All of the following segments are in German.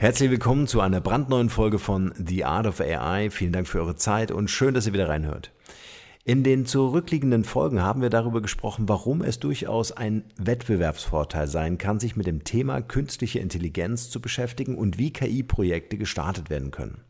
Herzlich willkommen zu einer brandneuen Folge von The Art of AI. Vielen Dank für eure Zeit und schön, dass ihr wieder reinhört. In den zurückliegenden Folgen haben wir darüber gesprochen, warum es durchaus ein Wettbewerbsvorteil sein kann, sich mit dem Thema künstliche Intelligenz zu beschäftigen und wie KI-Projekte gestartet werden können.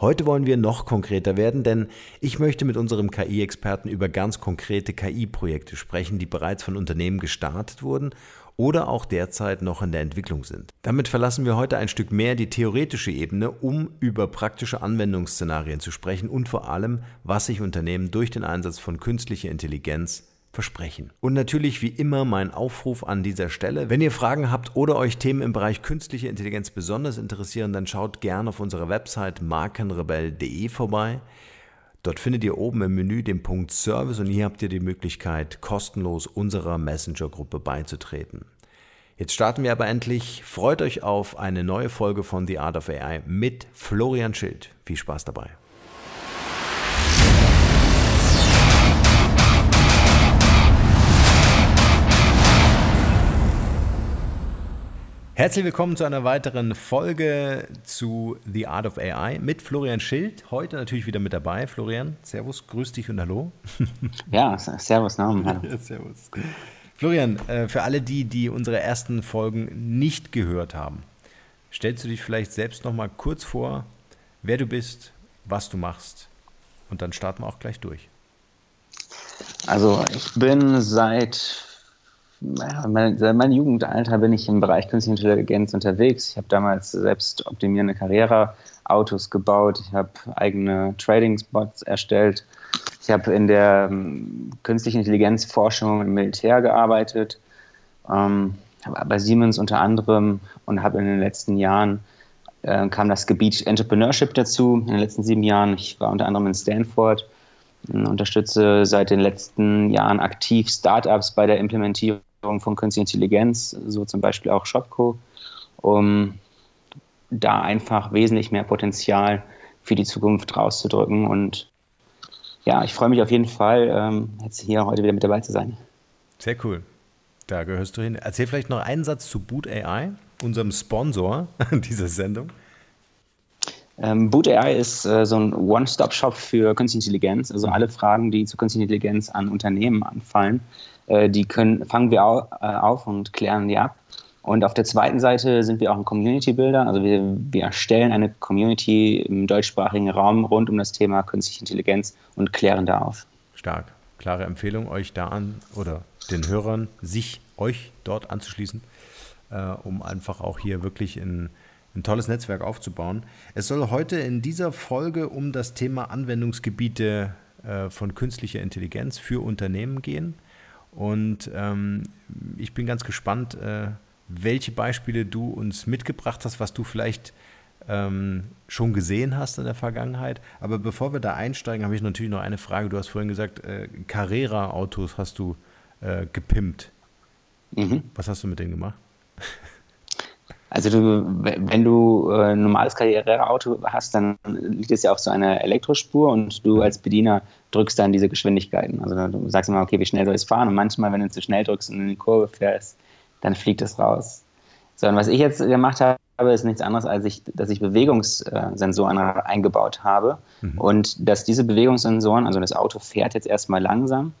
Heute wollen wir noch konkreter werden, denn ich möchte mit unserem KI-Experten über ganz konkrete KI-Projekte sprechen, die bereits von Unternehmen gestartet wurden oder auch derzeit noch in der Entwicklung sind. Damit verlassen wir heute ein Stück mehr die theoretische Ebene, um über praktische Anwendungsszenarien zu sprechen und vor allem, was sich Unternehmen durch den Einsatz von künstlicher Intelligenz versprechen. Und natürlich wie immer mein Aufruf an dieser Stelle. Wenn ihr Fragen habt oder euch Themen im Bereich künstliche Intelligenz besonders interessieren, dann schaut gerne auf unserer Website markenrebell.de vorbei. Dort findet ihr oben im Menü den Punkt Service und hier habt ihr die Möglichkeit, kostenlos unserer Messenger-Gruppe beizutreten. Jetzt starten wir aber endlich. Freut euch auf eine neue Folge von The Art of AI mit Florian Schild. Viel Spaß dabei. Herzlich willkommen zu einer weiteren Folge zu The Art of AI mit Florian Schild. Heute natürlich wieder mit dabei. Florian, Servus, grüß dich und hallo. Ja, Servus, Namen. Hallo. Ja, servus. Florian, äh, für alle die, die unsere ersten Folgen nicht gehört haben, stellst du dich vielleicht selbst noch mal kurz vor, wer du bist, was du machst und dann starten wir auch gleich durch. Also ich bin seit mein, seit meinem Jugendalter bin ich im Bereich Künstliche Intelligenz unterwegs. Ich habe damals selbst optimierende Karriereautos gebaut. Ich habe eigene Trading-Spots erstellt. Ich habe in der ähm, künstlichen Intelligenzforschung im Militär gearbeitet. Ähm, bei Siemens unter anderem und habe in den letzten Jahren äh, kam das Gebiet Entrepreneurship dazu. In den letzten sieben Jahren. Ich war unter anderem in Stanford unterstütze seit den letzten Jahren aktiv Startups bei der Implementierung von künstlicher Intelligenz, so zum Beispiel auch Shopco, um da einfach wesentlich mehr Potenzial für die Zukunft rauszudrücken. Und ja, ich freue mich auf jeden Fall, ähm, jetzt hier heute wieder mit dabei zu sein. Sehr cool. Da gehörst du hin. Erzähl vielleicht noch einen Satz zu Boot AI, unserem Sponsor dieser Sendung. Ähm, Boot AI ist äh, so ein One-Stop-Shop für Künstliche Intelligenz. Also alle Fragen, die zu Künstlicher Intelligenz an Unternehmen anfallen, äh, die können, fangen wir au, äh, auf und klären die ab. Und auf der zweiten Seite sind wir auch ein Community Builder. Also wir, wir erstellen eine Community im deutschsprachigen Raum rund um das Thema Künstliche Intelligenz und klären da auf. Stark. Klare Empfehlung, euch da an oder den Hörern, sich euch dort anzuschließen, äh, um einfach auch hier wirklich in ein tolles Netzwerk aufzubauen. Es soll heute in dieser Folge um das Thema Anwendungsgebiete äh, von künstlicher Intelligenz für Unternehmen gehen. Und ähm, ich bin ganz gespannt, äh, welche Beispiele du uns mitgebracht hast, was du vielleicht ähm, schon gesehen hast in der Vergangenheit. Aber bevor wir da einsteigen, habe ich natürlich noch eine Frage. Du hast vorhin gesagt, äh, Carrera-Autos hast du äh, gepimpt. Mhm. Was hast du mit denen gemacht? Also du, wenn du äh, ein normales Karriereauto hast, dann liegt es ja auf so einer Elektrospur und du als Bediener drückst dann diese Geschwindigkeiten. Also du sagst immer, okay, wie schnell soll ich fahren? Und manchmal, wenn du zu schnell drückst und in die Kurve fährst, dann fliegt es raus. So, und was ich jetzt gemacht habe, ist nichts anderes, als ich, dass ich Bewegungssensoren eingebaut habe. Mhm. Und dass diese Bewegungssensoren, also das Auto fährt jetzt erstmal langsam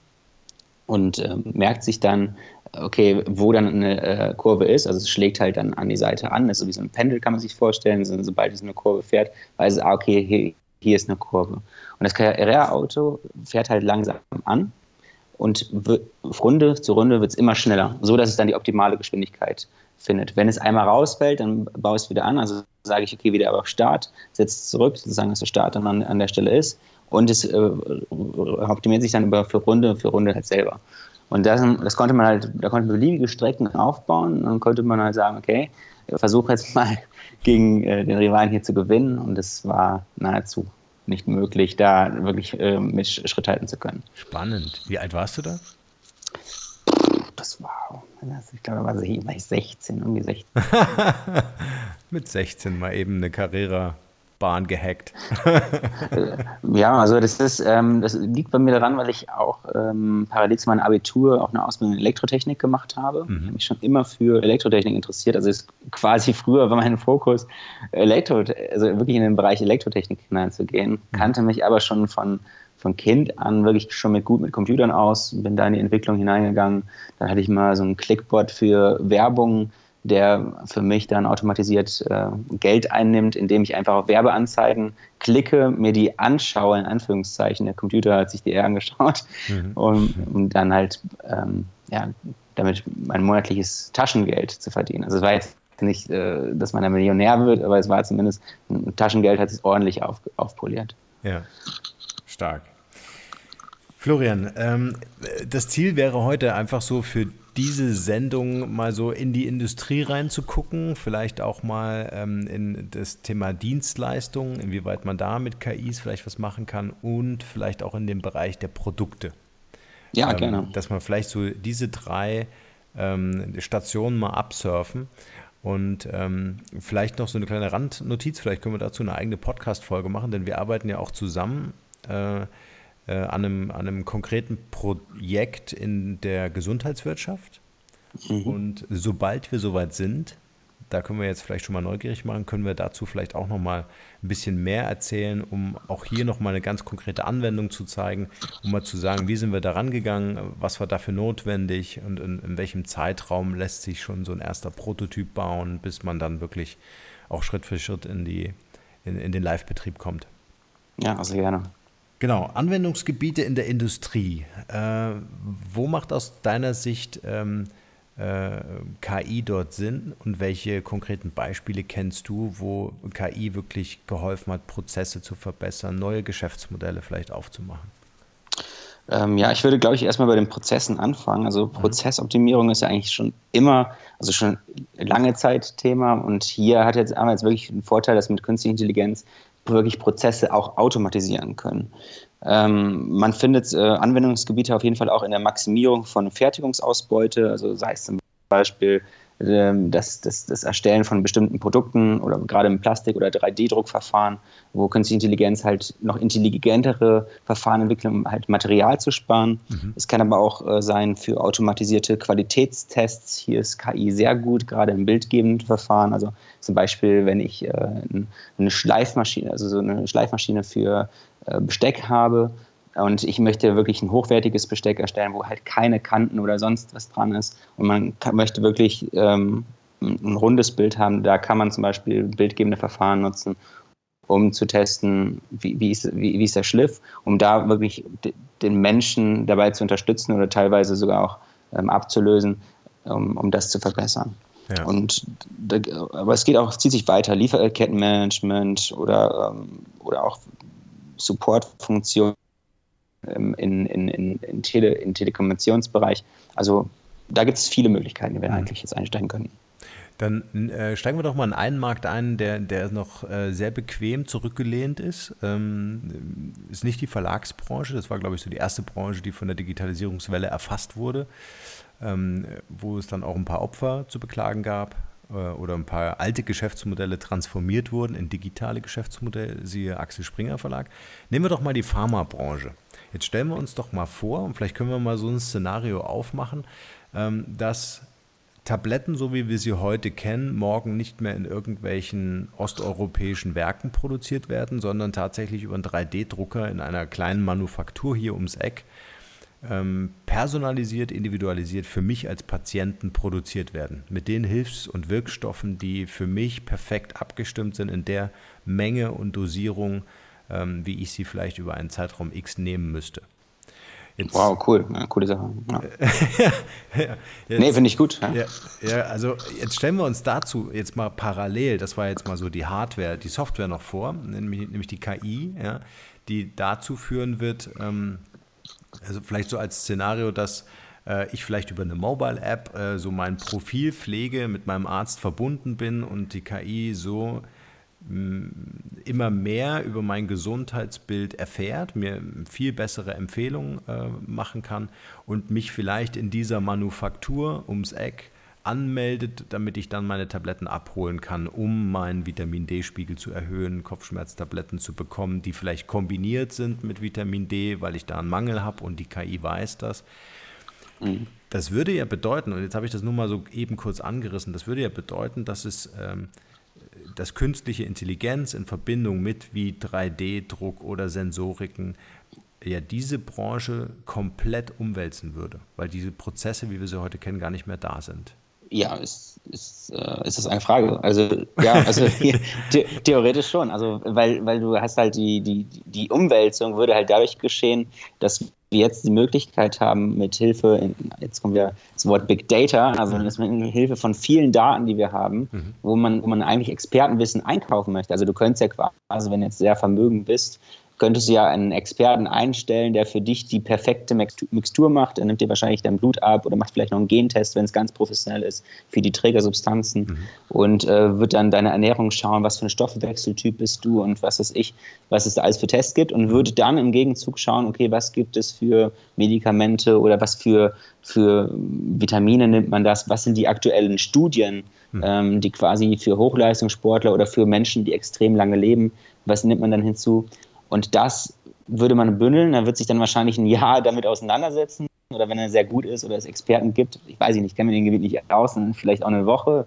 und äh, merkt sich dann, okay, wo dann eine äh, Kurve ist. Also es schlägt halt dann an die Seite an. Das ist so wie so ein Pendel, kann man sich vorstellen. So, sobald es eine Kurve fährt, weiß es, ah, okay, hier, hier ist eine Kurve. Und das KRR-Auto fährt halt langsam an und Runde zu Runde wird es immer schneller, so dass es dann die optimale Geschwindigkeit findet. Wenn es einmal rausfällt, dann baue ich es wieder an. Also sage ich, okay, wieder aber Start, setze es zurück, sozusagen, dass der Start dann an, an der Stelle ist. Und es äh, optimiert sich dann über für Runde für Runde halt selber. Und das, das konnte man halt, da konnte man beliebige Strecken aufbauen. Und dann konnte man halt sagen, okay, versuche jetzt mal gegen äh, den Rivalen hier zu gewinnen. Und es war nahezu nicht möglich, da wirklich äh, mit Schritt halten zu können. Spannend. Wie alt warst du da? Das war, ich glaube, da war ich 16, irgendwie 16. mit 16 mal eben eine Karriere Bahn gehackt. ja, also das ist, ähm, das liegt bei mir daran, weil ich auch ähm, parallel zu meinem Abitur auch eine Ausbildung in Elektrotechnik gemacht habe. Mhm. Ich habe mich schon immer für Elektrotechnik interessiert. Also ist quasi früher war mein Fokus Elektro, also wirklich in den Bereich Elektrotechnik hineinzugehen. Mhm. Kannte mich aber schon von von Kind an wirklich schon mit gut mit Computern aus, bin da in die Entwicklung hineingegangen. Dann hatte ich mal so ein Clickbot für Werbung der für mich dann automatisiert äh, Geld einnimmt, indem ich einfach auf Werbeanzeigen klicke, mir die anschaue, in Anführungszeichen. Der Computer hat sich die eher angeschaut, mhm. um, um, dann halt ähm, ja, damit mein monatliches Taschengeld zu verdienen. Also es war jetzt nicht, äh, dass man da Millionär wird, aber es war zumindest ein Taschengeld hat sich ordentlich auf, aufpoliert. Ja, stark. Florian, ähm, das Ziel wäre heute einfach so für diese Sendung mal so in die Industrie reinzugucken, vielleicht auch mal ähm, in das Thema Dienstleistungen, inwieweit man da mit KIs vielleicht was machen kann und vielleicht auch in dem Bereich der Produkte. Ja, ähm, gerne. Dass man vielleicht so diese drei ähm, Stationen mal absurfen. Und ähm, vielleicht noch so eine kleine Randnotiz, vielleicht können wir dazu eine eigene Podcast-Folge machen, denn wir arbeiten ja auch zusammen äh, äh, an, einem, an einem konkreten Projekt in der Gesundheitswirtschaft. Mhm. Und sobald wir soweit sind, da können wir jetzt vielleicht schon mal neugierig machen, können wir dazu vielleicht auch noch mal ein bisschen mehr erzählen, um auch hier noch mal eine ganz konkrete Anwendung zu zeigen, um mal zu sagen, wie sind wir da rangegangen, was war dafür notwendig und in, in welchem Zeitraum lässt sich schon so ein erster Prototyp bauen, bis man dann wirklich auch Schritt für Schritt in, die, in, in den Live-Betrieb kommt. Ja, also gerne. Genau, Anwendungsgebiete in der Industrie. Äh, wo macht aus deiner Sicht ähm, äh, KI dort Sinn und welche konkreten Beispiele kennst du, wo KI wirklich geholfen hat, Prozesse zu verbessern, neue Geschäftsmodelle vielleicht aufzumachen? Ähm, ja, ich würde, glaube ich, erstmal bei den Prozessen anfangen. Also mhm. Prozessoptimierung ist ja eigentlich schon immer, also schon lange Zeit Thema. Und hier hat jetzt, haben wir jetzt wirklich einen Vorteil, dass mit künstlicher Intelligenz wirklich Prozesse auch automatisieren können. Ähm, man findet äh, Anwendungsgebiete auf jeden Fall auch in der Maximierung von Fertigungsausbeute, also sei es zum Beispiel das, das, das Erstellen von bestimmten Produkten oder gerade im Plastik- oder 3D-Druckverfahren, wo künstliche Intelligenz halt noch intelligentere Verfahren entwickelt, um halt Material zu sparen. Mhm. Es kann aber auch äh, sein für automatisierte Qualitätstests. Hier ist KI sehr gut, gerade im bildgebenden Verfahren. Also zum Beispiel, wenn ich äh, eine Schleifmaschine, also so eine Schleifmaschine für äh, Besteck habe, und ich möchte wirklich ein hochwertiges Besteck erstellen, wo halt keine Kanten oder sonst was dran ist. Und man kann, möchte wirklich ähm, ein rundes Bild haben. Da kann man zum Beispiel bildgebende Verfahren nutzen, um zu testen, wie, wie, ist, wie, wie ist der Schliff, um da wirklich den Menschen dabei zu unterstützen oder teilweise sogar auch ähm, abzulösen, um, um das zu verbessern. Ja. Und aber es geht auch, zieht sich weiter, Lieferkettenmanagement oder, ähm, oder auch Supportfunktionen in, in, in, in, Tele, in Telekommunikationsbereich. Also da gibt es viele Möglichkeiten, die wir mhm. eigentlich jetzt einsteigen können. Dann äh, steigen wir doch mal in einen Markt ein, der, der noch äh, sehr bequem zurückgelehnt ist. Ähm, ist nicht die Verlagsbranche, das war, glaube ich, so die erste Branche, die von der Digitalisierungswelle erfasst wurde, ähm, wo es dann auch ein paar Opfer zu beklagen gab äh, oder ein paar alte Geschäftsmodelle transformiert wurden in digitale Geschäftsmodelle, siehe Axel Springer Verlag. Nehmen wir doch mal die Pharmabranche. Jetzt stellen wir uns doch mal vor, und vielleicht können wir mal so ein Szenario aufmachen, ähm, dass Tabletten, so wie wir sie heute kennen, morgen nicht mehr in irgendwelchen osteuropäischen Werken produziert werden, sondern tatsächlich über einen 3D-Drucker in einer kleinen Manufaktur hier ums Eck ähm, personalisiert, individualisiert für mich als Patienten produziert werden. Mit den Hilfs- und Wirkstoffen, die für mich perfekt abgestimmt sind in der Menge und Dosierung, ähm, wie ich sie vielleicht über einen Zeitraum X nehmen müsste. Jetzt, wow, cool. Ja, coole Sache. Ja. ja, jetzt, nee, finde ich gut. Ja. ja. also jetzt stellen wir uns dazu jetzt mal parallel, das war jetzt mal so die Hardware, die Software noch vor, nämlich, nämlich die KI, ja, die dazu führen wird, ähm, also vielleicht so als Szenario, dass äh, ich vielleicht über eine Mobile-App äh, so mein Profil pflege, mit meinem Arzt verbunden bin und die KI so immer mehr über mein Gesundheitsbild erfährt, mir viel bessere Empfehlungen äh, machen kann und mich vielleicht in dieser Manufaktur ums Eck anmeldet, damit ich dann meine Tabletten abholen kann, um meinen Vitamin D-Spiegel zu erhöhen, Kopfschmerztabletten zu bekommen, die vielleicht kombiniert sind mit Vitamin D, weil ich da einen Mangel habe und die KI weiß das. Mhm. Das würde ja bedeuten, und jetzt habe ich das nur mal so eben kurz angerissen, das würde ja bedeuten, dass es ähm, dass künstliche Intelligenz in Verbindung mit wie 3D-Druck oder Sensoriken ja diese Branche komplett umwälzen würde, weil diese Prozesse, wie wir sie heute kennen, gar nicht mehr da sind. Ja, ist, ist, äh, ist das eine Frage. Also ja, also the theoretisch schon. Also weil, weil du hast halt die, die, die Umwälzung würde halt dadurch geschehen, dass wir jetzt die Möglichkeit haben, mit Hilfe, jetzt kommen wir das Wort Big Data, also mhm. mit Hilfe von vielen Daten, die wir haben, mhm. wo, man, wo man eigentlich Expertenwissen einkaufen möchte. Also du könntest ja quasi, wenn du jetzt sehr vermögend bist, könntest du ja einen Experten einstellen, der für dich die perfekte Mixtur macht. Er nimmt dir wahrscheinlich dein Blut ab oder macht vielleicht noch einen Gentest, wenn es ganz professionell ist, für die Trägersubstanzen mhm. und äh, wird dann deine Ernährung schauen, was für ein Stoffwechseltyp bist du und was weiß ich, was es da alles für Tests gibt und würde dann im Gegenzug schauen, okay, was gibt es für Medikamente oder was für, für Vitamine nimmt man das, was sind die aktuellen Studien, mhm. ähm, die quasi für Hochleistungssportler oder für Menschen, die extrem lange leben, was nimmt man dann hinzu? Und das würde man bündeln, da wird sich dann wahrscheinlich ein Jahr damit auseinandersetzen oder wenn er sehr gut ist oder es Experten gibt, ich weiß nicht, ich kenne mir den Gebiet nicht aus, vielleicht auch eine Woche.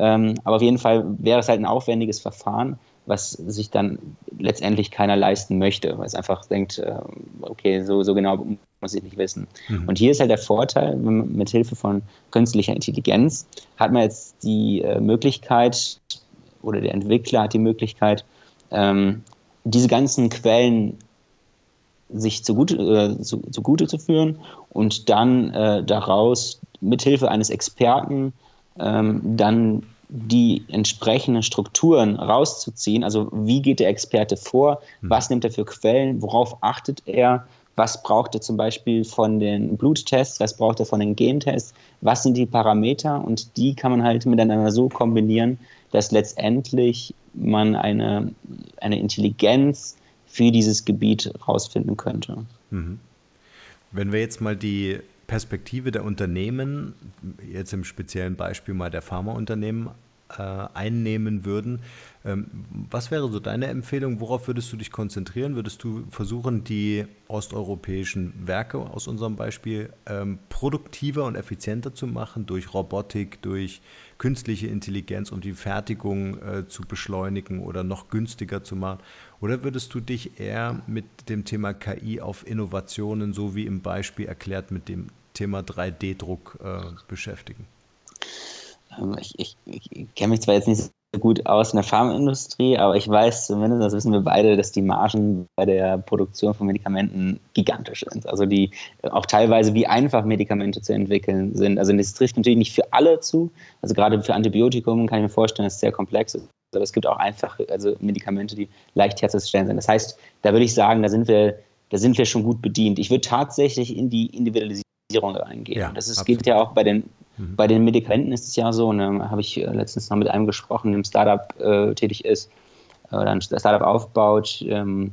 Ähm, aber auf jeden Fall wäre es halt ein aufwendiges Verfahren, was sich dann letztendlich keiner leisten möchte, weil es einfach denkt, äh, okay, so, so genau muss ich nicht wissen. Mhm. Und hier ist halt der Vorteil, mit Hilfe von künstlicher Intelligenz hat man jetzt die äh, Möglichkeit oder der Entwickler hat die Möglichkeit, ähm, diese ganzen Quellen sich zugute, äh, zu, zugute zu führen und dann äh, daraus mithilfe eines Experten ähm, dann die entsprechenden Strukturen rauszuziehen. Also wie geht der Experte vor? Hm. Was nimmt er für Quellen? Worauf achtet er? Was braucht er zum Beispiel von den Bluttests? Was braucht er von den Gentests? Was sind die Parameter? Und die kann man halt miteinander so kombinieren, dass letztendlich man eine, eine Intelligenz für dieses Gebiet herausfinden könnte. Mhm. Wenn wir jetzt mal die Perspektive der Unternehmen, jetzt im speziellen Beispiel mal der Pharmaunternehmen, einnehmen würden, ähm, was wäre so deine Empfehlung? Worauf würdest du dich konzentrieren? Würdest du versuchen, die osteuropäischen Werke aus unserem Beispiel ähm, produktiver und effizienter zu machen durch Robotik, durch künstliche Intelligenz, um die Fertigung äh, zu beschleunigen oder noch günstiger zu machen? Oder würdest du dich eher mit dem Thema KI auf Innovationen, so wie im Beispiel erklärt, mit dem Thema 3D-Druck äh, beschäftigen? Ähm, ich, ich, ich kenne mich zwar jetzt nicht gut aus in der Pharmaindustrie, aber ich weiß zumindest, das wissen wir beide, dass die Margen bei der Produktion von Medikamenten gigantisch sind. Also die auch teilweise wie einfach Medikamente zu entwickeln sind. Also das trifft natürlich nicht für alle zu. Also gerade für Antibiotikum kann ich mir vorstellen, dass es sehr komplex ist. Aber es gibt auch einfach also Medikamente, die leicht herzustellen sind. Das heißt, da würde ich sagen, da sind wir, da sind wir schon gut bedient. Ich würde tatsächlich in die Individualisierung reingehen. Ja, das ist, geht ja auch bei den Mhm. Bei den Medikamenten ist es ja so, ne, habe ich äh, letztens noch mit einem gesprochen, der im Startup äh, tätig ist, äh, oder ein Startup aufbaut. Ähm,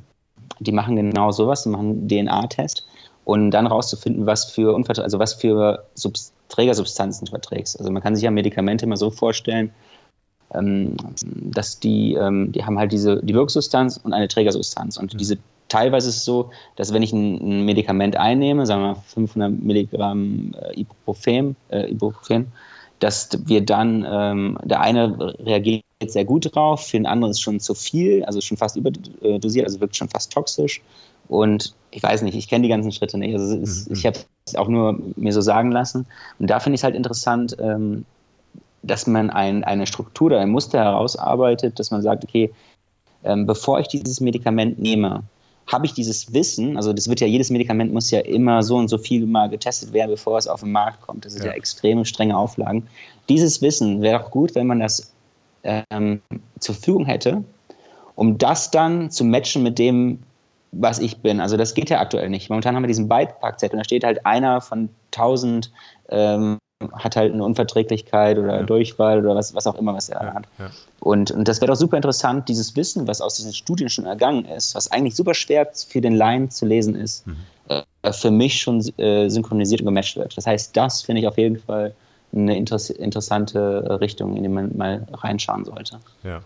die machen genau sowas, die machen DNA-Test und dann rauszufinden, was für Unvertra also was für Subst Trägersubstanzen du verträgst. Also man kann sich ja Medikamente immer so vorstellen, ähm, dass die, ähm, die haben halt diese die Wirksubstanz und eine Trägersubstanz und mhm. diese teilweise ist es so, dass wenn ich ein, ein Medikament einnehme, sagen wir mal 500 Milligramm äh, Ibuprofen, äh, Ibuprofen, dass wir dann, ähm, der eine reagiert sehr gut drauf, für den anderen ist schon zu viel, also schon fast überdosiert, also wirkt schon fast toxisch. Und ich weiß nicht, ich kenne die ganzen Schritte nicht. Also ist, mhm. ich habe es auch nur mir so sagen lassen. Und da finde ich es halt interessant, ähm, dass man ein, eine Struktur oder ein Muster herausarbeitet, dass man sagt, okay, ähm, bevor ich dieses Medikament nehme, habe ich dieses Wissen, also das wird ja, jedes Medikament muss ja immer so und so viel mal getestet werden, bevor es auf den Markt kommt. Das sind ja, ja extreme strenge Auflagen. Dieses Wissen wäre auch gut, wenn man das ähm, zur Verfügung hätte, um das dann zu matchen mit dem, was ich bin. Also das geht ja aktuell nicht. Momentan haben wir diesen Beipackzettel und da steht halt einer von tausend ähm, hat halt eine Unverträglichkeit oder ja. Durchfall oder was, was auch immer, was er ja, hat. Ja. Und, und das wäre doch super interessant, dieses Wissen, was aus diesen Studien schon ergangen ist, was eigentlich super schwer für den Laien zu lesen ist, mhm. äh, für mich schon äh, synchronisiert und gematcht wird. Das heißt, das finde ich auf jeden Fall eine interessante Richtung, in die man mal reinschauen sollte. Ja.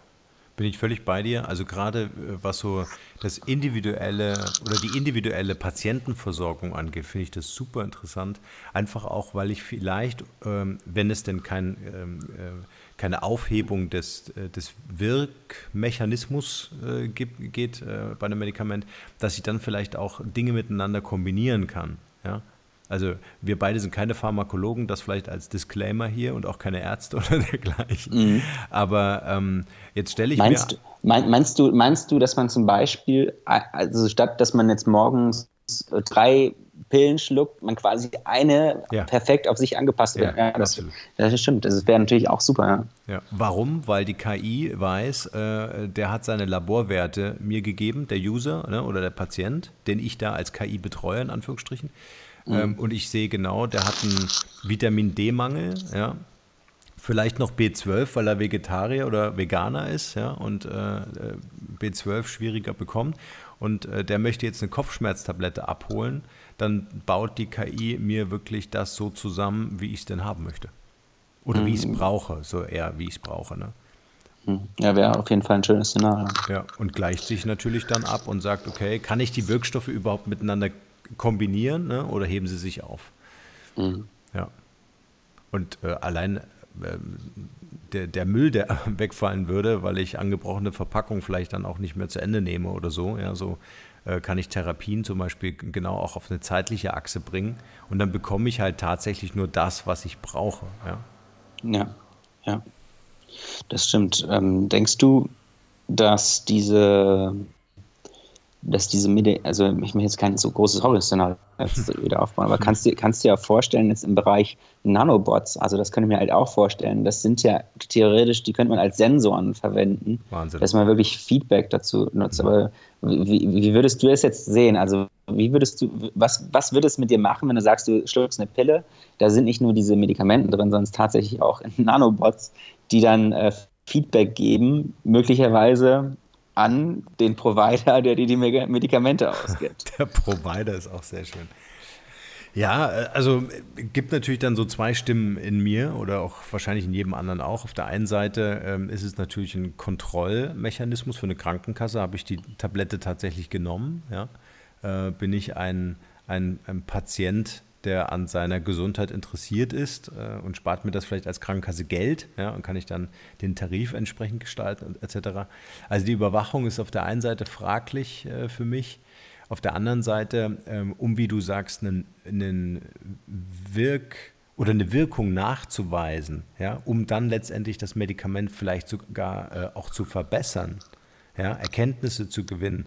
Bin ich völlig bei dir. Also gerade äh, was so das individuelle oder die individuelle Patientenversorgung angeht, finde ich das super interessant. Einfach auch, weil ich vielleicht, ähm, wenn es denn kein, ähm, äh, keine Aufhebung des, äh, des Wirkmechanismus geht bei einem Medikament, dass ich dann vielleicht auch Dinge miteinander kombinieren kann. Ja? Also wir beide sind keine Pharmakologen, das vielleicht als Disclaimer hier und auch keine Ärzte oder dergleichen. Mhm. Aber ähm, jetzt stelle ich meinst, mir... Mein, meinst, du, meinst du, dass man zum Beispiel, also statt dass man jetzt morgens drei Pillen schluckt, man quasi eine ja. perfekt auf sich angepasst wird. Ja, ja, das, das, stimmt. Das wäre natürlich auch super. Warum? Weil die KI weiß, äh, der hat seine Laborwerte mir gegeben, der User ne, oder der Patient, den ich da als KI betreue, in Anführungsstrichen. Mhm. Ähm, und ich sehe genau, der hat einen Vitamin D-Mangel, ja. Vielleicht noch B12, weil er Vegetarier oder Veganer ist, ja, und äh, B12 schwieriger bekommt. Und äh, der möchte jetzt eine Kopfschmerztablette abholen, dann baut die KI mir wirklich das so zusammen, wie ich es denn haben möchte. Oder mhm. wie ich es brauche, so eher wie ich es brauche. Ne? Mhm. Ja, wäre auf jeden Fall ein schönes Szenario. Ja, und gleicht sich natürlich dann ab und sagt, okay, kann ich die Wirkstoffe überhaupt miteinander kombinieren ne? oder heben sie sich auf. Mhm. Ja. Und äh, allein äh, der, der Müll, der wegfallen würde, weil ich angebrochene Verpackung vielleicht dann auch nicht mehr zu Ende nehme oder so, ja, so äh, kann ich Therapien zum Beispiel genau auch auf eine zeitliche Achse bringen und dann bekomme ich halt tatsächlich nur das, was ich brauche. Ja, ja. ja. Das stimmt. Ähm, denkst du, dass diese dass diese Medi also ich möchte jetzt kein so großes Horrorszenario wieder aufbauen, aber kannst du kannst dir ja vorstellen, jetzt im Bereich Nanobots, also das könnte ich mir halt auch vorstellen, das sind ja theoretisch, die könnte man als Sensoren verwenden, Wahnsinn. dass man wirklich Feedback dazu nutzt. Aber wie, wie würdest du das jetzt sehen? Also wie würdest du, was, was würde es mit dir machen, wenn du sagst, du schluckst eine Pille, da sind nicht nur diese Medikamenten drin, sondern tatsächlich auch Nanobots, die dann äh, Feedback geben, möglicherweise an den Provider, der dir die Medikamente ausgibt. Der Provider ist auch sehr schön. Ja, äh, also gibt natürlich dann so zwei Stimmen in mir oder auch wahrscheinlich in jedem anderen auch. Auf der einen Seite ähm, ist es natürlich ein Kontrollmechanismus für eine Krankenkasse. Habe ich die Tablette tatsächlich genommen? Ja? Äh, bin ich ein, ein, ein Patient, der an seiner Gesundheit interessiert ist äh, und spart mir das vielleicht als Krankenkasse Geld ja, und kann ich dann den Tarif entsprechend gestalten etc. Also die Überwachung ist auf der einen Seite fraglich äh, für mich, auf der anderen Seite, ähm, um wie du sagst, einen, einen Wirk- oder eine Wirkung nachzuweisen, ja, um dann letztendlich das Medikament vielleicht sogar äh, auch zu verbessern, ja, Erkenntnisse zu gewinnen,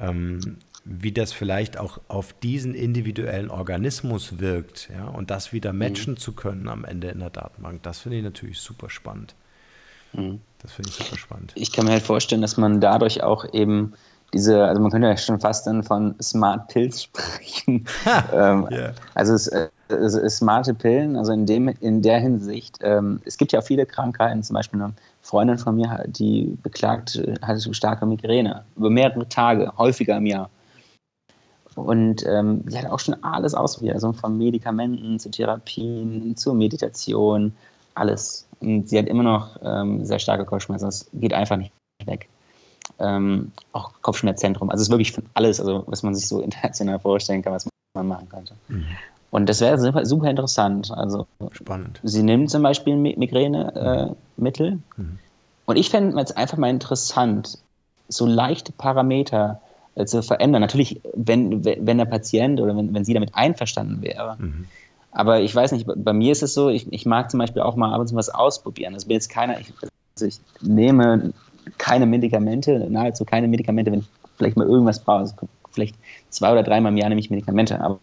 ähm, wie das vielleicht auch auf diesen individuellen Organismus wirkt, ja, und das wieder mhm. matchen mhm. zu können am Ende in der Datenbank, das finde ich natürlich super spannend. Mhm. Das finde ich super spannend. Ich kann mir halt vorstellen, dass man dadurch auch eben diese, also man könnte ja schon fast dann von Smart Pills sprechen. ähm, yeah. Also es, äh, es, es, smarte Pillen, also in dem, in der Hinsicht, ähm, es gibt ja viele Krankheiten, zum Beispiel eine Freundin von mir, die beklagt, hatte starke Migräne über mehrere Tage, häufiger im Jahr. Und ähm, sie hat auch schon alles ausprobiert, also von Medikamenten zu Therapien, zur Meditation, alles. Und sie hat immer noch ähm, sehr starke Kopfschmerzen. Das geht einfach nicht weg ähm, auch Kopfschmerzzentrum. Also es ist wirklich von alles, also was man sich so international vorstellen kann, was man machen könnte. Mhm. Und das wäre super, super, interessant. Also Spannend. Sie nimmt zum Beispiel Migränemittel. Äh, mhm. Und ich fände es einfach mal interessant, so leichte Parameter zu verändern. Natürlich, wenn, wenn der Patient oder wenn, wenn sie damit einverstanden wäre. Mhm. Aber ich weiß nicht, bei mir ist es so, ich, ich mag zum Beispiel auch mal ab und zu was ausprobieren. Das bin jetzt keiner, ich, also ich nehme keine Medikamente, nahezu keine Medikamente, wenn ich vielleicht mal irgendwas brauche. Also vielleicht zwei oder dreimal im Jahr nehme ich Medikamente, aber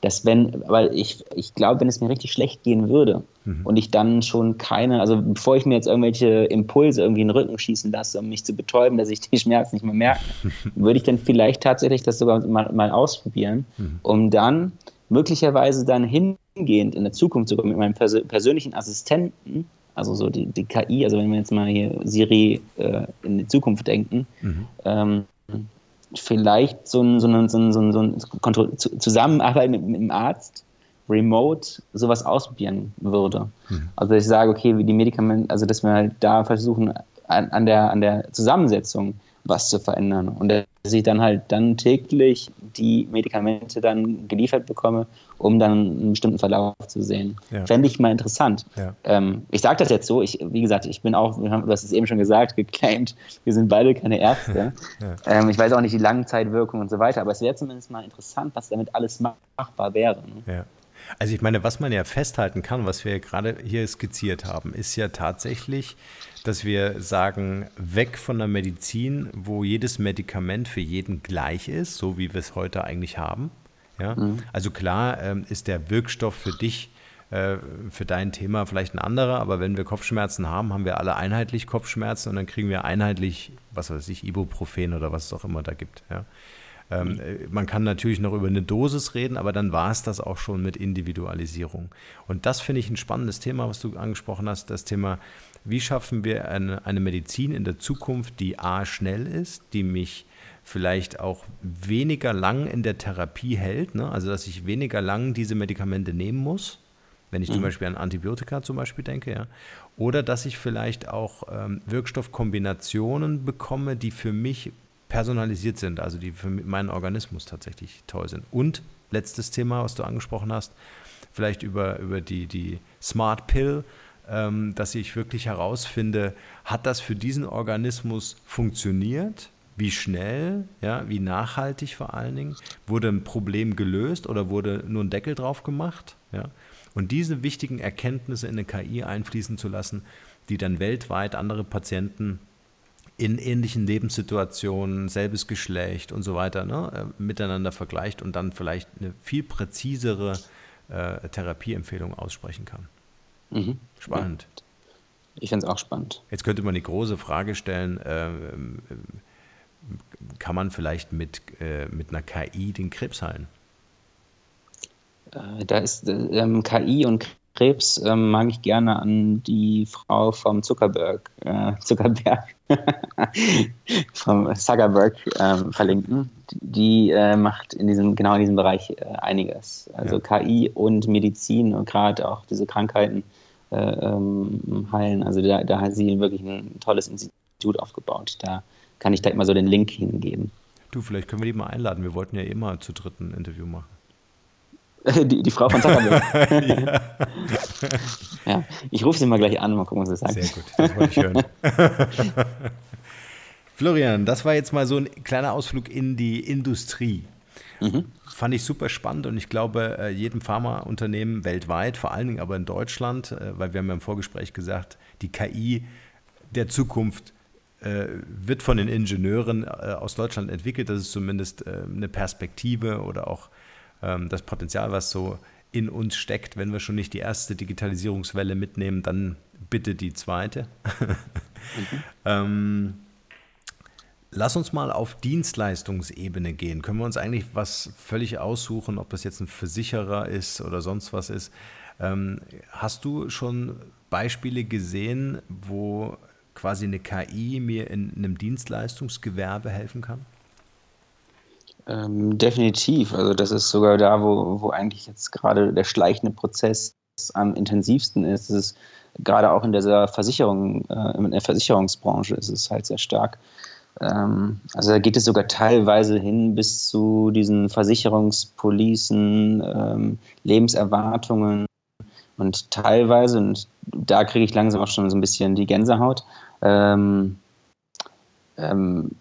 das wenn, weil ich, ich glaube, wenn es mir richtig schlecht gehen würde mhm. und ich dann schon keine, also bevor ich mir jetzt irgendwelche Impulse irgendwie in den Rücken schießen lasse, um mich zu betäuben, dass ich die Schmerzen nicht mehr merke, würde ich dann vielleicht tatsächlich das sogar mal, mal ausprobieren, mhm. um dann möglicherweise dann hingehend in der Zukunft sogar mit meinem persönlichen Assistenten also so die, die KI, also wenn wir jetzt mal hier Siri äh, in die Zukunft denken, mhm. ähm, vielleicht so ein, so ein, so ein, so ein, so ein Zusammenarbeit mit, mit dem Arzt remote sowas ausprobieren würde. Mhm. Also dass ich sage, okay, wie die Medikamente, also dass wir halt da versuchen, an, an, der, an der Zusammensetzung was zu verändern. Und dass ich dann halt dann täglich die Medikamente dann geliefert bekomme, um dann einen bestimmten Verlauf zu sehen. Ja. Fände ich mal interessant. Ja. Ähm, ich sage das jetzt so, ich, wie gesagt, ich bin auch, wir haben, du hast es eben schon gesagt, geclaimed, wir sind beide keine Ärzte. ja. ähm, ich weiß auch nicht die Langzeitwirkung und so weiter, aber es wäre zumindest mal interessant, was damit alles machbar wäre. Ne? Also ich meine, was man ja festhalten kann, was wir gerade hier skizziert haben, ist ja tatsächlich, dass wir sagen, weg von der Medizin, wo jedes Medikament für jeden gleich ist, so wie wir es heute eigentlich haben. Ja? Mhm. Also klar ähm, ist der Wirkstoff für dich, äh, für dein Thema vielleicht ein anderer, aber wenn wir Kopfschmerzen haben, haben wir alle einheitlich Kopfschmerzen und dann kriegen wir einheitlich, was weiß ich, Ibuprofen oder was es auch immer da gibt. Ja? Ähm, mhm. äh, man kann natürlich noch über eine Dosis reden, aber dann war es das auch schon mit Individualisierung. Und das finde ich ein spannendes Thema, was du angesprochen hast, das Thema, wie schaffen wir eine, eine Medizin in der Zukunft, die a schnell ist, die mich vielleicht auch weniger lang in der Therapie hält, ne? also dass ich weniger lang diese Medikamente nehmen muss, wenn ich mhm. zum Beispiel an Antibiotika zum Beispiel denke, ja. Oder dass ich vielleicht auch ähm, Wirkstoffkombinationen bekomme, die für mich personalisiert sind, also die für meinen Organismus tatsächlich toll sind. Und letztes Thema, was du angesprochen hast, vielleicht über, über die, die Smart Pill, ähm, dass ich wirklich herausfinde, hat das für diesen Organismus funktioniert? Wie schnell, ja, wie nachhaltig vor allen Dingen? Wurde ein Problem gelöst oder wurde nur ein Deckel drauf gemacht? Ja? Und diese wichtigen Erkenntnisse in eine KI einfließen zu lassen, die dann weltweit andere Patienten in ähnlichen Lebenssituationen, selbes Geschlecht und so weiter, ne, äh, miteinander vergleicht und dann vielleicht eine viel präzisere äh, Therapieempfehlung aussprechen kann. Mhm. Spannend. Ich finde es auch spannend. Jetzt könnte man die große Frage stellen, äh, kann man vielleicht mit, äh, mit einer KI den Krebs heilen? Äh, da ist ähm, KI und Krebs ähm, mag ich gerne an die Frau vom Zuckerberg, äh, Zuckerberg, vom Zuckerberg ähm, verlinken. Die äh, macht in diesem, genau in diesem Bereich äh, einiges. Also ja. KI und Medizin und gerade auch diese Krankheiten äh, ähm, heilen. Also da, da hat sie wirklich ein tolles Institut aufgebaut. Da kann ich direkt mal so den Link hingeben. Du, vielleicht können wir die mal einladen. Wir wollten ja eh mal zu dritten Interview machen. Die, die Frau von Zuckerberg. ja. ja. Ich rufe sie mal gleich an, mal gucken, was sie sagt. Sehr gut, das wollte ich hören. Florian, das war jetzt mal so ein kleiner Ausflug in die Industrie. Mhm. fand ich super spannend und ich glaube, äh, jedem Pharmaunternehmen weltweit, vor allen Dingen aber in Deutschland, äh, weil wir haben ja im Vorgespräch gesagt, die KI der Zukunft äh, wird von den Ingenieuren aus Deutschland entwickelt. Das ist zumindest eine Perspektive oder auch das Potenzial, was so in uns steckt. Wenn wir schon nicht die erste Digitalisierungswelle mitnehmen, dann bitte die zweite. mhm. ähm, Lass uns mal auf Dienstleistungsebene gehen. Können wir uns eigentlich was völlig aussuchen, ob das jetzt ein Versicherer ist oder sonst was ist? Ähm, hast du schon Beispiele gesehen, wo quasi eine KI mir in einem Dienstleistungsgewerbe helfen kann? Ähm, definitiv. Also das ist sogar da, wo, wo eigentlich jetzt gerade der schleichende Prozess am intensivsten ist. Es ist gerade auch in dieser Versicherung, äh, in der Versicherungsbranche ist es halt sehr stark. Ähm, also da geht es sogar teilweise hin bis zu diesen Versicherungspolicen, ähm, Lebenserwartungen und teilweise, und da kriege ich langsam auch schon so ein bisschen die Gänsehaut, ähm, ähm,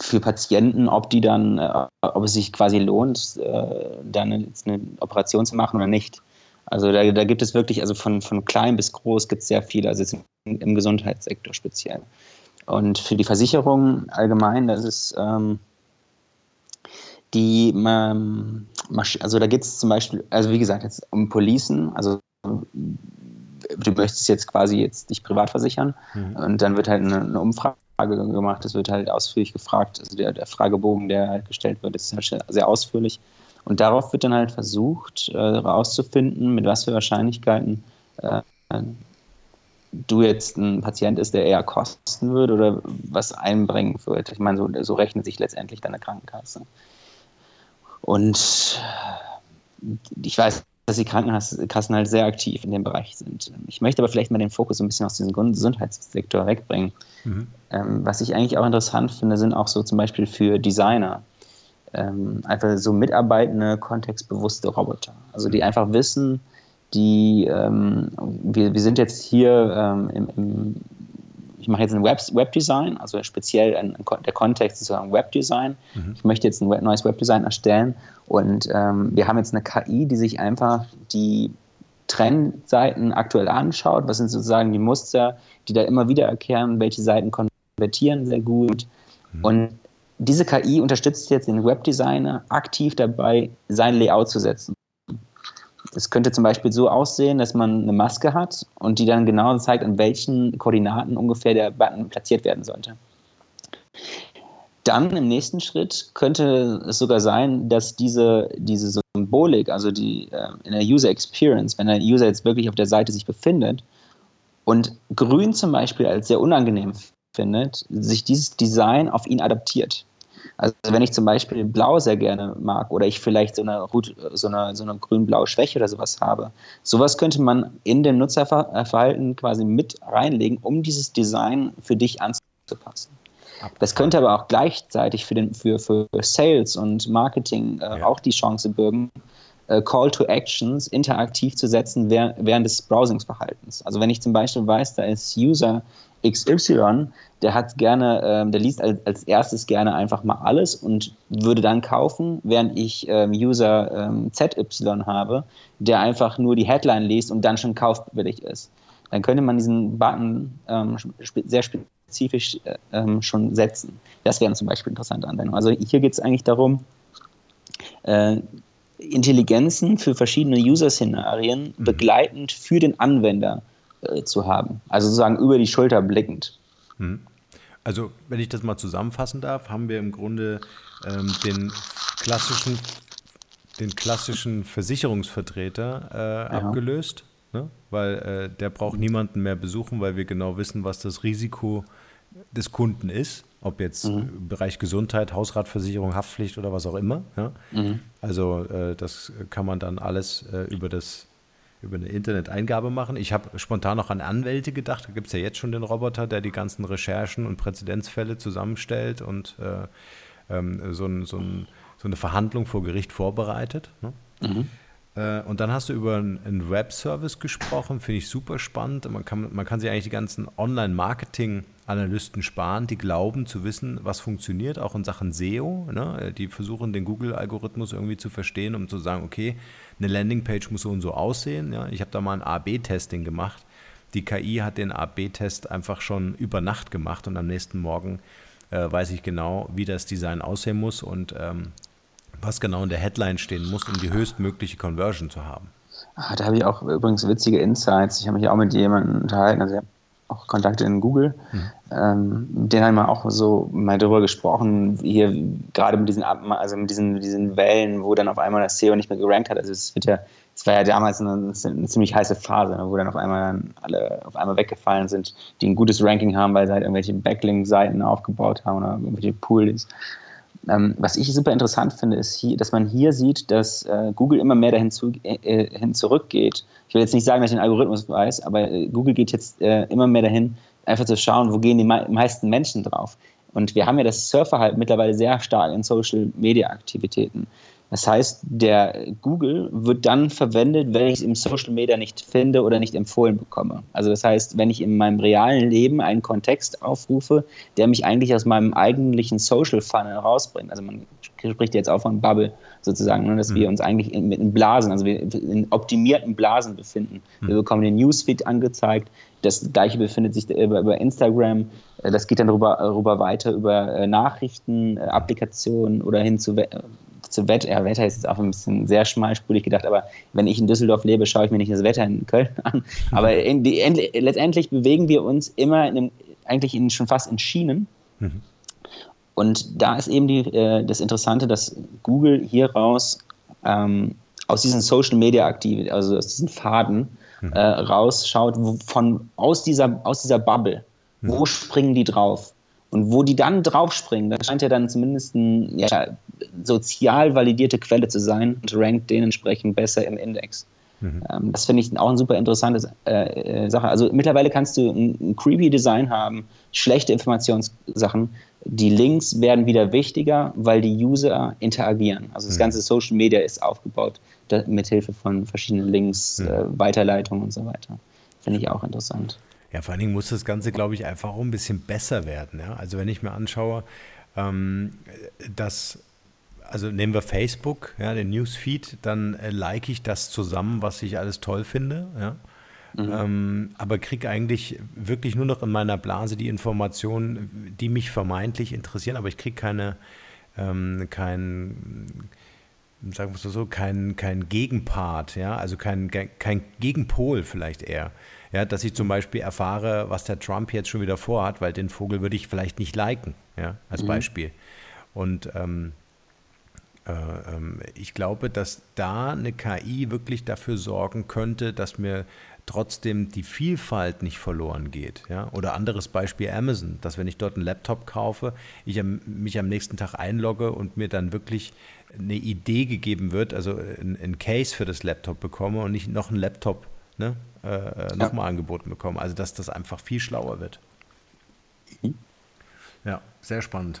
für Patienten, ob die dann, äh, ob es sich quasi lohnt, äh, dann eine, eine, Operation zu machen oder nicht. Also da, da, gibt es wirklich, also von, von klein bis groß gibt es sehr viel, also im, im Gesundheitssektor speziell. Und für die Versicherung allgemein, das ist ähm, die, ähm, also da geht es zum Beispiel, also wie gesagt, jetzt um Policen, also du möchtest jetzt quasi jetzt dich privat versichern mhm. und dann wird halt eine, eine, Umfrage gemacht, es wird halt ausführlich gefragt, also der, der Fragebogen, der halt gestellt wird, ist halt sehr ausführlich und darauf wird dann halt versucht herauszufinden, äh, mit was für Wahrscheinlichkeiten äh, du jetzt ein Patient ist, der eher kosten würde oder was einbringen wird. Ich meine, so, so rechnet sich letztendlich deine Krankenkasse. Und ich weiß, dass die Krankenkassen halt sehr aktiv in dem Bereich sind. Ich möchte aber vielleicht mal den Fokus so ein bisschen aus diesem Gesundheitssektor wegbringen. Mhm. Ähm, was ich eigentlich auch interessant finde, sind auch so zum Beispiel für Designer ähm, einfach so mitarbeitende, kontextbewusste Roboter. Also die einfach wissen, die, ähm, wir, wir sind jetzt hier ähm, im, im, ich mache jetzt ein Web, Webdesign, also speziell ein, der Kontext ist sozusagen Webdesign. Mhm. Ich möchte jetzt ein neues Webdesign erstellen und ähm, wir haben jetzt eine KI, die sich einfach die Trendseiten aktuell anschaut. Was sind sozusagen die Muster, die da immer wieder erkennen, welche Seiten konvertieren sehr gut. Mhm. Und diese KI unterstützt jetzt den Webdesigner aktiv dabei, sein Layout zu setzen. Es könnte zum Beispiel so aussehen, dass man eine Maske hat und die dann genau zeigt, an welchen Koordinaten ungefähr der Button platziert werden sollte. Dann im nächsten Schritt könnte es sogar sein, dass diese, diese Symbolik, also die äh, in der User Experience, wenn der User jetzt wirklich auf der Seite sich befindet und grün zum Beispiel als sehr unangenehm findet, sich dieses Design auf ihn adaptiert. Also wenn ich zum Beispiel Blau sehr gerne mag oder ich vielleicht so eine, so eine, so eine grün-blaue Schwäche oder sowas habe, sowas könnte man in dem Nutzerverhalten quasi mit reinlegen, um dieses Design für dich anzupassen. Das könnte aber auch gleichzeitig für, den, für, für Sales und Marketing äh, ja. auch die Chance bürgen, äh, Call to Actions interaktiv zu setzen während, während des Browsingsverhaltens. Also wenn ich zum Beispiel weiß, da ist User XY, der hat gerne, ähm, der liest als, als, erstes gerne einfach mal alles und würde dann kaufen, während ich ähm, User ähm, ZY habe, der einfach nur die Headline liest und dann schon kaufwillig ist. Dann könnte man diesen Button ähm, spe sehr spezifisch äh, ähm, schon setzen. Das wären zum Beispiel interessante Anwendungen. Also hier geht es eigentlich darum, äh, Intelligenzen für verschiedene User-Szenarien mhm. begleitend für den Anwender äh, zu haben. Also sozusagen über die Schulter blickend. Mhm. Also, wenn ich das mal zusammenfassen darf, haben wir im Grunde ähm, den klassischen, den klassischen Versicherungsvertreter äh, ja. abgelöst, ne? weil äh, der braucht niemanden mehr besuchen, weil wir genau wissen, was das Risiko des Kunden ist, ob jetzt mhm. im Bereich Gesundheit, Hausratversicherung, Haftpflicht oder was auch immer. Ja? Mhm. Also äh, das kann man dann alles äh, über das über eine Interneteingabe machen. Ich habe spontan noch an Anwälte gedacht. Da gibt es ja jetzt schon den Roboter, der die ganzen Recherchen und Präzedenzfälle zusammenstellt und äh, ähm, so, ein, so, ein, so, eine Verhandlung vor Gericht vorbereitet. Ne? Mhm. Äh, und dann hast du über einen Web-Service gesprochen, finde ich super spannend. Man kann, man kann sich eigentlich die ganzen Online-Marketing-Analysten sparen, die glauben zu wissen, was funktioniert, auch in Sachen SEO. Ne? Die versuchen den Google-Algorithmus irgendwie zu verstehen, um zu sagen, okay, eine Landingpage muss so und so aussehen. Ja? Ich habe da mal ein A-B-Testing gemacht. Die KI hat den A-B-Test einfach schon über Nacht gemacht und am nächsten Morgen äh, weiß ich genau, wie das Design aussehen muss und ähm, was genau in der Headline stehen muss, um die höchstmögliche Conversion zu haben. Ah, da habe ich auch übrigens witzige Insights. Ich habe mich auch mit jemandem unterhalten, also ich habe auch Kontakte in Google. Mhm. Ähm, denen haben wir auch so mal darüber gesprochen, hier gerade mit diesen, also mit diesen, diesen Wellen, wo dann auf einmal das SEO nicht mehr gerankt hat. Also es wird ja, es war ja damals eine, eine ziemlich heiße Phase, ne, wo dann auf einmal dann alle auf einmal weggefallen sind, die ein gutes Ranking haben, weil sie halt irgendwelche Backlink-Seiten aufgebaut haben oder irgendwelche Pools. Ähm, was ich super interessant finde, ist, hier, dass man hier sieht, dass äh, Google immer mehr dahin zu, äh, äh, hin zurückgeht. Ich will jetzt nicht sagen, dass ich den Algorithmus weiß, aber äh, Google geht jetzt äh, immer mehr dahin, einfach zu schauen, wo gehen die meisten Menschen drauf. Und wir haben ja das Surferhalten mittlerweile sehr stark in Social-Media-Aktivitäten. Das heißt, der Google wird dann verwendet, wenn ich es im Social Media nicht finde oder nicht empfohlen bekomme. Also das heißt, wenn ich in meinem realen Leben einen Kontext aufrufe, der mich eigentlich aus meinem eigentlichen Social Funnel rausbringt. Also man spricht jetzt auch von Bubble sozusagen, ne, dass mhm. wir uns eigentlich in, in Blasen, also wir in optimierten Blasen befinden. Mhm. Wir bekommen den Newsfeed angezeigt. Das gleiche befindet sich über, Instagram. Äh, das geht dann darüber, darüber weiter über äh, Nachrichten, äh, Applikationen oder hin zu zu Wetter, ja, Wetter ist jetzt auch ein bisschen sehr schmalspurig gedacht, aber wenn ich in Düsseldorf lebe, schaue ich mir nicht das Wetter in Köln an. Aber in die, letztendlich bewegen wir uns immer in einem, eigentlich in, schon fast in Schienen. Mhm. Und da ist eben die, äh, das Interessante, dass Google hier raus ähm, aus diesen Social Media aktiven, also aus diesen Faden mhm. äh, rausschaut, von, aus, dieser, aus dieser Bubble. Mhm. Wo springen die drauf? Und wo die dann draufspringen, das scheint ja dann zumindest eine ja, sozial validierte Quelle zu sein und rankt dementsprechend besser im Index. Mhm. Ähm, das finde ich auch eine super interessante äh, äh, Sache. Also mittlerweile kannst du ein, ein, creepy Design haben, schlechte Informationssachen. Die Links werden wieder wichtiger, weil die User interagieren. Also das mhm. ganze Social Media ist aufgebaut mit Hilfe von verschiedenen Links, mhm. äh, Weiterleitungen und so weiter. Finde ich auch interessant. Ja, vor allen Dingen muss das Ganze, glaube ich, einfach auch ein bisschen besser werden. Ja? Also wenn ich mir anschaue, ähm, dass, also nehmen wir Facebook, ja, den Newsfeed, dann äh, like ich das zusammen, was ich alles toll finde. Ja? Mhm. Ähm, aber kriege eigentlich wirklich nur noch in meiner Blase die Informationen, die mich vermeintlich interessieren, aber ich kriege keine, ähm, kein, sagen wir es so, kein, kein Gegenpart, ja, also kein, kein Gegenpol vielleicht eher. Ja, dass ich zum Beispiel erfahre, was der Trump jetzt schon wieder vorhat, weil den Vogel würde ich vielleicht nicht liken, ja, als mhm. Beispiel. Und ähm, äh, ähm, ich glaube, dass da eine KI wirklich dafür sorgen könnte, dass mir trotzdem die Vielfalt nicht verloren geht. Ja? Oder anderes Beispiel Amazon, dass wenn ich dort einen Laptop kaufe, ich mich am nächsten Tag einlogge und mir dann wirklich eine Idee gegeben wird, also ein, ein Case für das Laptop bekomme und nicht noch einen Laptop ne, äh, nochmal ja. angeboten bekommen. Also dass das einfach viel schlauer wird. Mhm. Ja, sehr spannend.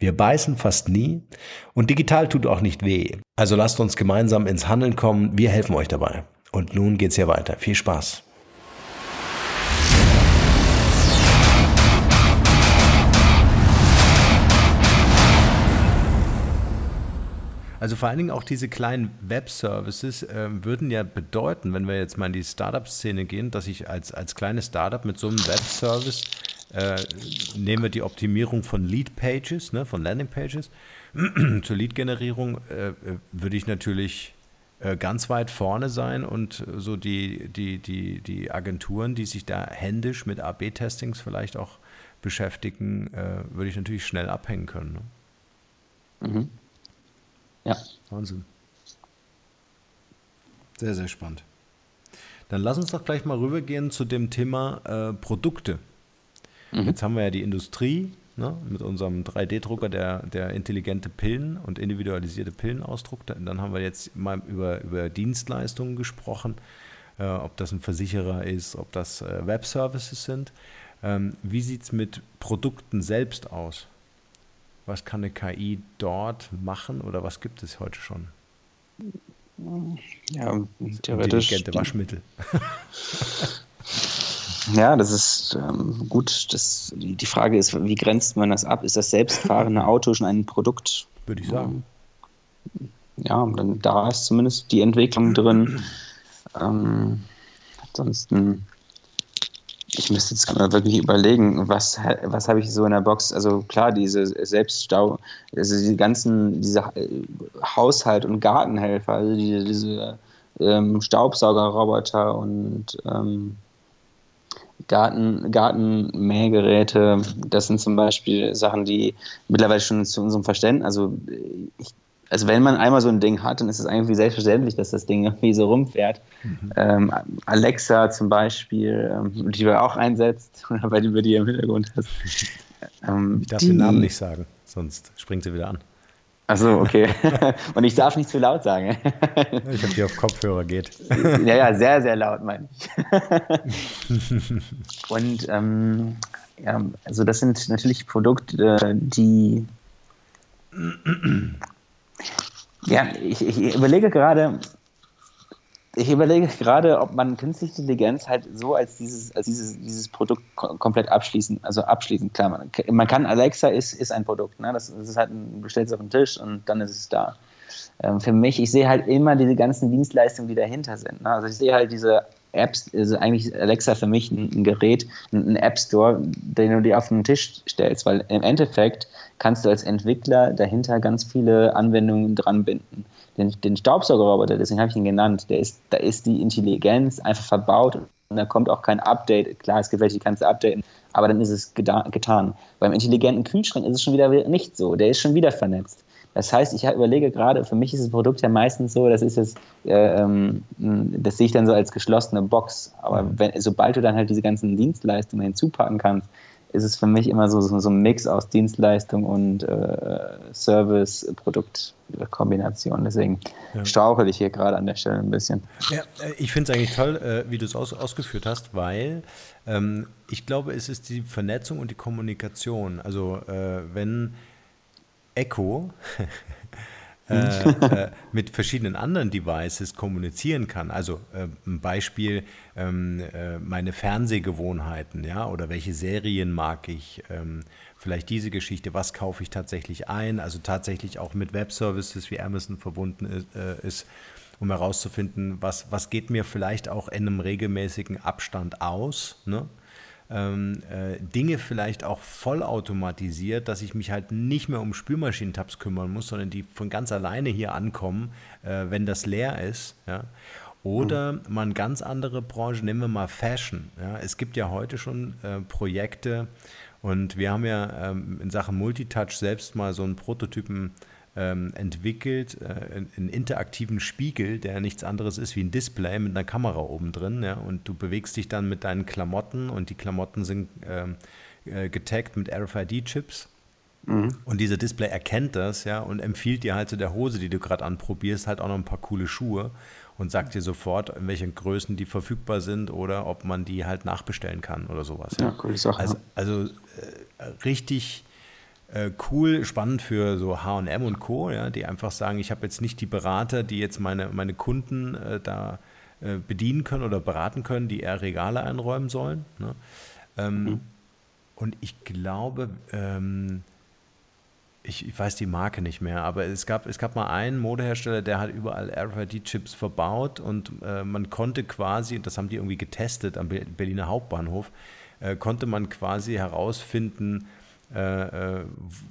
Wir beißen fast nie und digital tut auch nicht weh. Also lasst uns gemeinsam ins Handeln kommen. Wir helfen euch dabei. Und nun geht's hier weiter. Viel Spaß. Also vor allen Dingen auch diese kleinen Web-Services äh, würden ja bedeuten, wenn wir jetzt mal in die Startup-Szene gehen, dass ich als, als kleines Startup mit so einem Web-Service äh, nehmen wir die Optimierung von Lead-Pages, ne, von Landing-Pages, zur Lead-Generierung äh, würde ich natürlich äh, ganz weit vorne sein und so die, die, die, die Agenturen, die sich da händisch mit AB-Testings vielleicht auch beschäftigen, äh, würde ich natürlich schnell abhängen können. Ne? Mhm. Ja. Wahnsinn. Sehr, sehr spannend. Dann lass uns doch gleich mal rübergehen zu dem Thema äh, Produkte. Mhm. Jetzt haben wir ja die Industrie ne, mit unserem 3D-Drucker, der, der intelligente Pillen und individualisierte Pillen ausdruckt. Dann haben wir jetzt mal über, über Dienstleistungen gesprochen, äh, ob das ein Versicherer ist, ob das äh, Web-Services sind. Ähm, wie sieht es mit Produkten selbst aus? Was kann eine KI dort machen oder was gibt es heute schon? Ja, theoretisch. Intelligente Waschmittel. Ja, das ist ähm, gut. Das, die, die Frage ist, wie grenzt man das ab? Ist das selbstfahrende Auto schon ein Produkt? Würde ich sagen. Ja, dann da ist zumindest die Entwicklung drin. Ähm, ansonsten, ich müsste jetzt mal wirklich überlegen, was, was habe ich so in der Box? Also klar, diese Selbststau, also die ganzen, diese äh, Haushalt- und Gartenhelfer, also diese, diese ähm, Staubsaugerroboter und ähm, Garten, Gartenmähgeräte, das sind zum Beispiel Sachen, die mittlerweile schon zu unserem Verständnis, also ich, also wenn man einmal so ein Ding hat, dann ist es eigentlich selbstverständlich, dass das Ding irgendwie so rumfährt. Mhm. Ähm, Alexa zum Beispiel, ähm, die du auch einsetzt, weil du die im Hintergrund hast. Ähm, ich darf die, den Namen nicht sagen, sonst springt sie wieder an. Achso, okay. Und ich darf nicht zu laut sagen. ich habe die auf Kopfhörer geht. ja, ja, sehr, sehr laut, meine ich. Und ähm, ja, also das sind natürlich Produkte, die ja, ich, ich überlege gerade, ich überlege gerade, ob man künstliche Intelligenz halt so als dieses, als dieses, dieses Produkt komplett abschließen, also abschließen, klar, man, man kann, Alexa ist, ist ein Produkt, ne? das, das ist halt, ein, stellst es auf den Tisch und dann ist es da. Ähm, für mich, ich sehe halt immer diese ganzen Dienstleistungen, die dahinter sind. Ne? Also ich sehe halt diese Apps, also eigentlich Alexa für mich ein, ein Gerät, ein, ein App Store, den du dir auf den Tisch stellst, weil im Endeffekt kannst du als Entwickler dahinter ganz viele Anwendungen dran binden den, den Staubsaugerroboter, deswegen habe ich ihn genannt, der ist, da ist die Intelligenz einfach verbaut und da kommt auch kein Update. Klar, es gibt welche, die kannst du updaten, aber dann ist es getan. Beim intelligenten Kühlschrank ist es schon wieder nicht so, der ist schon wieder vernetzt. Das heißt, ich überlege gerade, für mich ist das Produkt ja meistens so, das ist es, äh, ähm, das sehe ich dann so als geschlossene Box. Aber wenn, sobald du dann halt diese ganzen Dienstleistungen hinzupacken kannst, ist es für mich immer so, so, so ein Mix aus Dienstleistung und äh, Service-Produkt-Kombination. Deswegen ja. strauchel ich hier gerade an der Stelle ein bisschen. Ja, äh, ich finde es eigentlich toll, äh, wie du es aus, ausgeführt hast, weil ähm, ich glaube, es ist die Vernetzung und die Kommunikation. Also äh, wenn Echo äh, äh, mit verschiedenen anderen Devices kommunizieren kann. Also äh, ein Beispiel, ähm, äh, meine Fernsehgewohnheiten, ja, oder welche Serien mag ich, ähm, vielleicht diese Geschichte, was kaufe ich tatsächlich ein, also tatsächlich auch mit Webservices wie Amazon verbunden ist, ist um herauszufinden, was, was geht mir vielleicht auch in einem regelmäßigen Abstand aus. Ne? Ähm, äh, Dinge vielleicht auch vollautomatisiert, dass ich mich halt nicht mehr um Spülmaschinentabs kümmern muss, sondern die von ganz alleine hier ankommen, äh, wenn das leer ist. Ja? Oder mhm. man ganz andere Branchen, nehmen wir mal Fashion. Ja? Es gibt ja heute schon äh, Projekte und wir haben ja ähm, in Sachen Multitouch selbst mal so einen Prototypen ähm, entwickelt, äh, einen interaktiven Spiegel, der nichts anderes ist wie ein Display mit einer Kamera oben drin. Ja, und du bewegst dich dann mit deinen Klamotten und die Klamotten sind ähm, äh, getaggt mit RFID-Chips. Mhm. Und dieser Display erkennt das, ja, und empfiehlt dir halt zu so der Hose, die du gerade anprobierst, halt auch noch ein paar coole Schuhe und sagt dir sofort, in welchen Größen die verfügbar sind oder ob man die halt nachbestellen kann oder sowas. Ja, ja coole Sache. Also, also äh, richtig äh, cool, spannend für so HM und Co., ja, die einfach sagen, ich habe jetzt nicht die Berater, die jetzt meine, meine Kunden äh, da äh, bedienen können oder beraten können, die eher Regale einräumen sollen. Ne? Ähm, mhm. Und ich glaube, ähm, ich, ich, weiß die Marke nicht mehr, aber es gab, es gab mal einen Modehersteller, der hat überall RFID-Chips verbaut und äh, man konnte quasi, das haben die irgendwie getestet am Berliner Hauptbahnhof, äh, konnte man quasi herausfinden, äh, äh,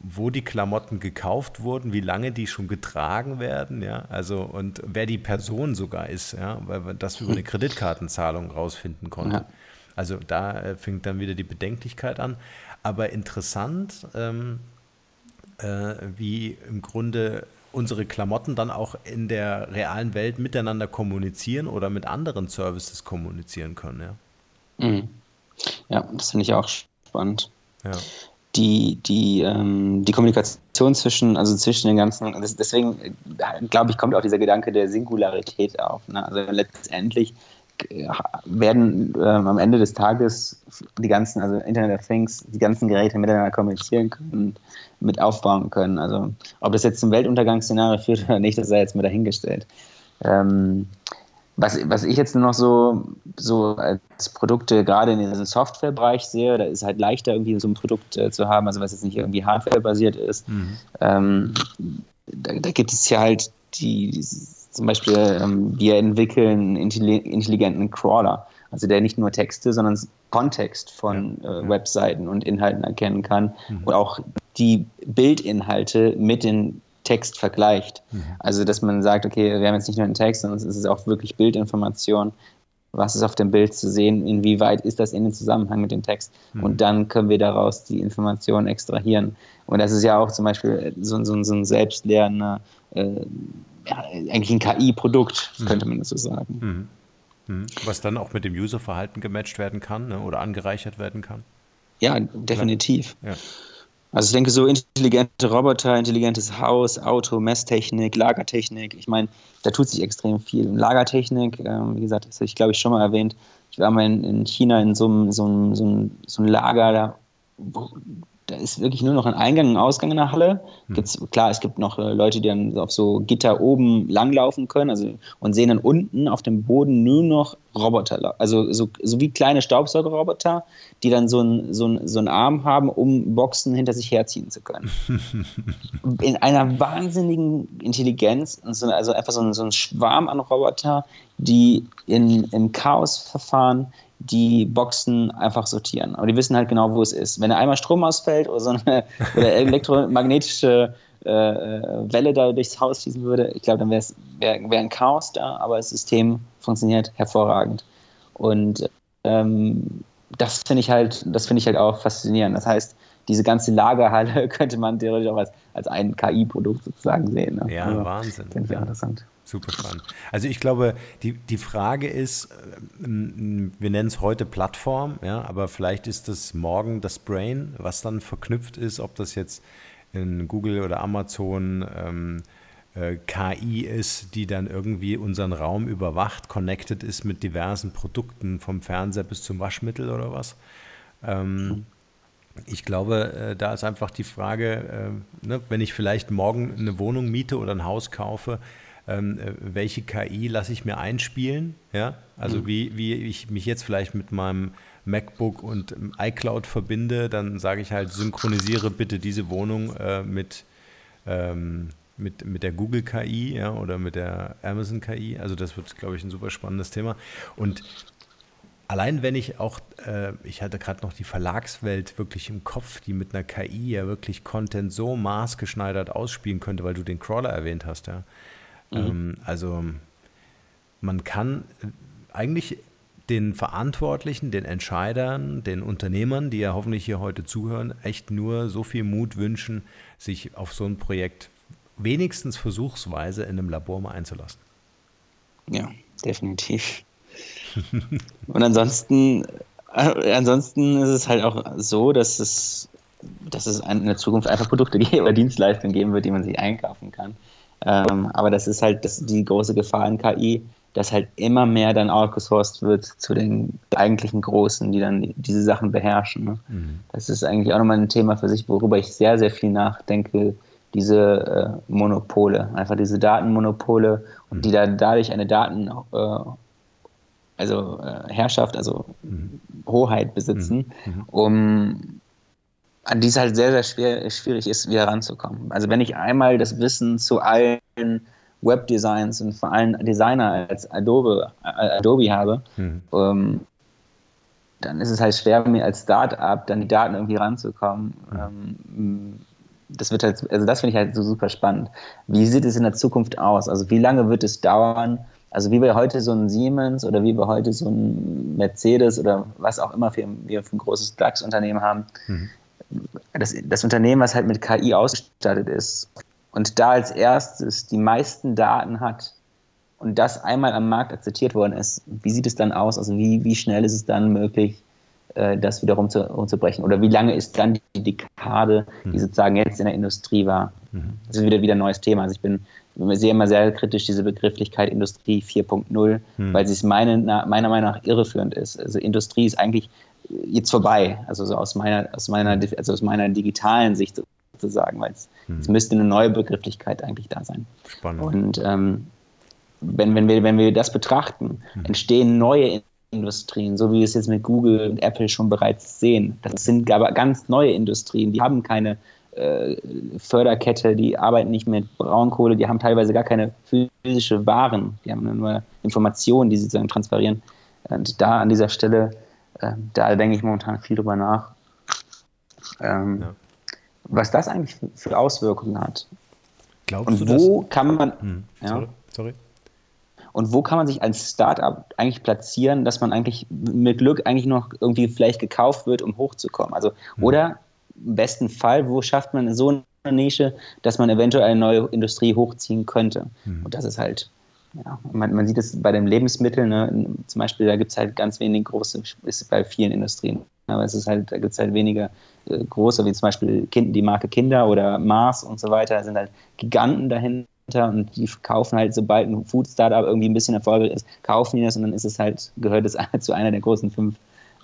wo die Klamotten gekauft wurden, wie lange die schon getragen werden, ja, also und wer die Person sogar ist, ja, weil man das über eine Kreditkartenzahlung rausfinden konnte. Ja. Also da äh, fängt dann wieder die Bedenklichkeit an. Aber interessant, ähm, äh, wie im Grunde unsere Klamotten dann auch in der realen Welt miteinander kommunizieren oder mit anderen Services kommunizieren können, ja. Mhm. Ja, das finde ich auch spannend. Ja die, die, ähm, die Kommunikation zwischen, also zwischen den ganzen, deswegen äh, glaube ich, kommt auch dieser Gedanke der Singularität auf. Ne? Also letztendlich äh, werden ähm, am Ende des Tages die ganzen, also Internet of Things, die ganzen Geräte miteinander kommunizieren können mit aufbauen können. Also ob das jetzt zum Weltuntergangsszenario führt oder nicht, das sei jetzt mal dahingestellt. Ähm, was, was ich jetzt nur noch so, so als Produkte gerade in diesem Softwarebereich sehe, da ist halt leichter irgendwie so ein Produkt äh, zu haben, also was jetzt nicht irgendwie Hardware-basiert ist. Mhm. Ähm, da, da, gibt es ja halt die, die zum Beispiel, ähm, wir entwickeln intelligenten Crawler, also der nicht nur Texte, sondern Kontext von äh, Webseiten und Inhalten erkennen kann mhm. und auch die Bildinhalte mit den Text vergleicht. Mhm. Also, dass man sagt, okay, wir haben jetzt nicht nur einen Text, sondern es ist auch wirklich Bildinformation. Was ist auf dem Bild zu sehen? Inwieweit ist das in den Zusammenhang mit dem Text? Mhm. Und dann können wir daraus die Informationen extrahieren. Und das ist ja auch zum Beispiel so, so, so ein selbstlernender, äh, ja, eigentlich ein KI-Produkt, mhm. könnte man das so sagen. Mhm. Mhm. Was dann auch mit dem Userverhalten gematcht werden kann ne? oder angereichert werden kann? Ja, definitiv. Ja. Also ich denke, so intelligente Roboter, intelligentes Haus, Auto, Messtechnik, Lagertechnik, ich meine, da tut sich extrem viel. Und Lagertechnik, ähm, wie gesagt, das habe ich glaube ich schon mal erwähnt. Ich war mal in, in China in so einem, so so so einem Lager, da, da ist wirklich nur noch ein Eingang und Ausgang in der Halle. Hm. Gibt's, klar, es gibt noch äh, Leute, die dann auf so Gitter oben langlaufen können also, und sehen dann unten auf dem Boden nur noch Roboter, also so, so wie kleine Staubsaugerroboter, die dann so einen so so einen Arm haben, um Boxen hinter sich herziehen zu können. in einer wahnsinnigen Intelligenz, also einfach so ein, so ein Schwarm an Roboter, die in, im Chaosverfahren die Boxen einfach sortieren. Aber die wissen halt genau, wo es ist. Wenn da einmal Strom ausfällt oder so eine oder elektromagnetische äh, äh, Welle da durchs Haus schießen würde, ich glaube, dann wäre wär, wär ein Chaos da, aber das System funktioniert hervorragend. Und ähm, das finde ich halt, das finde ich halt auch faszinierend. Das heißt, diese ganze Lagerhalle könnte man theoretisch auch als, als ein KI-Produkt sozusagen sehen. Ne? Ja, also, Wahnsinn. Finde ich ja. interessant. Super spannend. Also ich glaube, die, die Frage ist, ähm, wir nennen es heute Plattform, ja, aber vielleicht ist das morgen das Brain, was dann verknüpft ist, ob das jetzt in Google oder Amazon ähm, äh, KI ist, die dann irgendwie unseren Raum überwacht, connected ist mit diversen Produkten, vom Fernseher bis zum Waschmittel oder was. Ähm, ich glaube, äh, da ist einfach die Frage, äh, ne, wenn ich vielleicht morgen eine Wohnung miete oder ein Haus kaufe, ähm, äh, welche KI lasse ich mir einspielen. Ja? Also mhm. wie, wie ich mich jetzt vielleicht mit meinem MacBook und iCloud verbinde, dann sage ich halt, synchronisiere bitte diese Wohnung äh, mit, ähm, mit, mit der Google KI ja, oder mit der Amazon KI. Also das wird, glaube ich, ein super spannendes Thema. Und allein wenn ich auch, äh, ich hatte gerade noch die Verlagswelt wirklich im Kopf, die mit einer KI ja wirklich Content so maßgeschneidert ausspielen könnte, weil du den Crawler erwähnt hast, ja. Mhm. Ähm, also man kann eigentlich den Verantwortlichen, den Entscheidern, den Unternehmern, die ja hoffentlich hier heute zuhören, echt nur so viel Mut wünschen, sich auf so ein Projekt wenigstens versuchsweise in einem Labor mal einzulassen. Ja, definitiv. Und ansonsten, äh, ansonsten ist es halt auch so, dass es, dass es in der Zukunft einfach Produkte oder Dienstleistungen geben wird, die man sich einkaufen kann. Ähm, aber das ist halt das, die große Gefahr in KI, dass halt immer mehr dann outgesourced wird zu den eigentlichen Großen, die dann diese Sachen beherrschen. Ne? Mhm. Das ist eigentlich auch nochmal ein Thema für sich, worüber ich sehr, sehr viel nachdenke, diese äh, Monopole, einfach diese Datenmonopole und mhm. die da dadurch eine Daten, äh, also äh, Herrschaft, also mhm. Hoheit besitzen, mhm. Mhm. um an die es halt sehr, sehr schwer, schwierig ist, wieder ranzukommen. Also wenn ich einmal das Wissen zu allen Webdesigns und vor allem Designer als Adobe, äh, Adobe habe, mhm. ähm, dann ist es halt schwer, mir als Start-up dann die Daten irgendwie ranzukommen. Mhm. Das wird halt, also das finde ich halt so super spannend. Wie sieht es in der Zukunft aus? Also wie lange wird es dauern? Also wie wir heute so ein Siemens oder wie wir heute so ein Mercedes oder was auch immer für, wir für ein großes DAX-Unternehmen haben, mhm das, das Unternehmen, was halt mit KI ausgestattet ist und da als erstes die meisten Daten hat und das einmal am Markt akzeptiert worden ist, wie sieht es dann aus? Also wie, wie schnell ist es dann möglich, das wiederum zu, umzubrechen? Oder wie lange ist dann die Dekade, die mhm. sozusagen jetzt in der Industrie war? Mhm. Das ist wieder wieder ein neues Thema. Also ich bin sehe immer sehr kritisch diese Begrifflichkeit Industrie 4.0, mhm. weil sie es meine, meiner Meinung nach irreführend ist. Also Industrie ist eigentlich jetzt vorbei, also so aus meiner, aus meiner, also aus meiner digitalen Sicht sozusagen, weil es, hm. es müsste eine neue Begrifflichkeit eigentlich da sein. Spannend. Und ähm, wenn, wenn, wir, wenn wir das betrachten, hm. entstehen neue Industrien, so wie wir es jetzt mit Google und Apple schon bereits sehen. Das sind aber ganz neue Industrien, die haben keine äh, Förderkette, die arbeiten nicht mit Braunkohle, die haben teilweise gar keine physische Waren, die haben nur Informationen, die sie sozusagen transferieren. Und da an dieser Stelle ähm, da denke ich momentan viel drüber nach, ähm, ja. was das eigentlich für Auswirkungen hat. Glaubst und wo das? kann man. Hm, sorry, ja, sorry. Und wo kann man sich als Startup eigentlich platzieren, dass man eigentlich mit Glück eigentlich noch irgendwie vielleicht gekauft wird, um hochzukommen? Also, hm. oder im besten Fall, wo schafft man so eine Nische, dass man eventuell eine neue Industrie hochziehen könnte? Hm. Und das ist halt ja, man, man sieht es bei den Lebensmitteln, ne, zum Beispiel, da gibt es halt ganz wenig große, ist bei vielen Industrien. Aber es ist halt, da gibt es halt weniger äh, große, wie zum Beispiel kind, die Marke Kinder oder Mars und so weiter, da sind halt Giganten dahinter und die kaufen halt, sobald ein Food-Startup irgendwie ein bisschen erfolgreich ist, kaufen die das und dann ist es halt, gehört es zu einer der großen fünf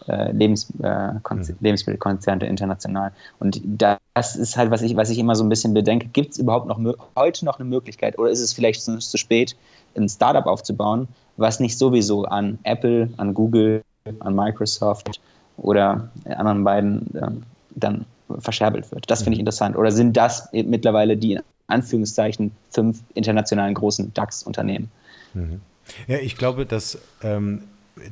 äh, Lebens, äh, mhm. Lebensmittelkonzerne international. Und das ist halt, was ich, was ich immer so ein bisschen bedenke. Gibt es überhaupt noch heute noch eine Möglichkeit oder ist es vielleicht zu, spät, ein Startup aufzubauen, was nicht sowieso an Apple, an Google, an Microsoft oder anderen beiden äh, dann verscherbelt wird. Das finde ich mhm. interessant. Oder sind das mittlerweile die Anführungszeichen fünf internationalen großen DAX-Unternehmen? Mhm. Ja, ich glaube, dass ähm,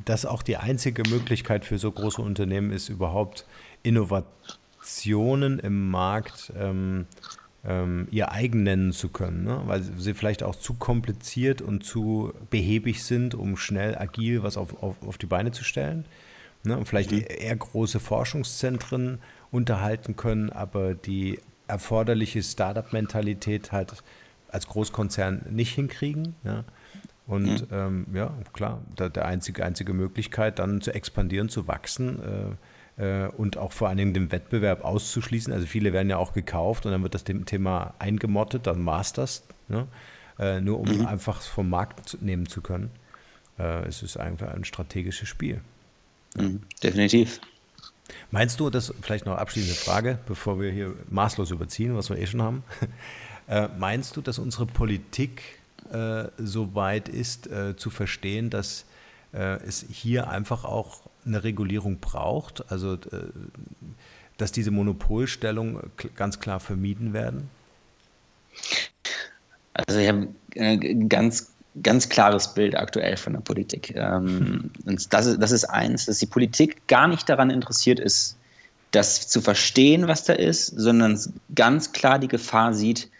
das auch die einzige Möglichkeit für so große Unternehmen ist, überhaupt Innovationen im Markt ähm, ähm, ihr eigen nennen zu können, ne? weil sie vielleicht auch zu kompliziert und zu behäbig sind, um schnell agil was auf, auf, auf die Beine zu stellen. Ne? Und vielleicht mhm. eher große Forschungszentren unterhalten können, aber die erforderliche Startup-Mentalität halt als Großkonzern nicht hinkriegen. Ja? Und mhm. ähm, ja, klar, da, der einzige, einzige Möglichkeit, dann zu expandieren, zu wachsen, äh, äh, und auch vor allen Dingen den Wettbewerb auszuschließen. Also viele werden ja auch gekauft und dann wird das Thema eingemottet, dann Masters, ne? äh, nur um mhm. einfach vom Markt nehmen zu können. Äh, es ist einfach ein strategisches Spiel. Mhm, definitiv. Meinst du, das vielleicht noch abschließende Frage, bevor wir hier maßlos überziehen, was wir eh schon haben. Äh, meinst du, dass unsere Politik äh, so weit ist, äh, zu verstehen, dass äh, es hier einfach auch eine Regulierung braucht, also äh, dass diese Monopolstellung ganz klar vermieden werden? Also ich habe ein ganz, ganz klares Bild aktuell von der Politik. Ähm, und das ist, das ist eins, dass die Politik gar nicht daran interessiert ist, das zu verstehen, was da ist, sondern ganz klar die Gefahr sieht,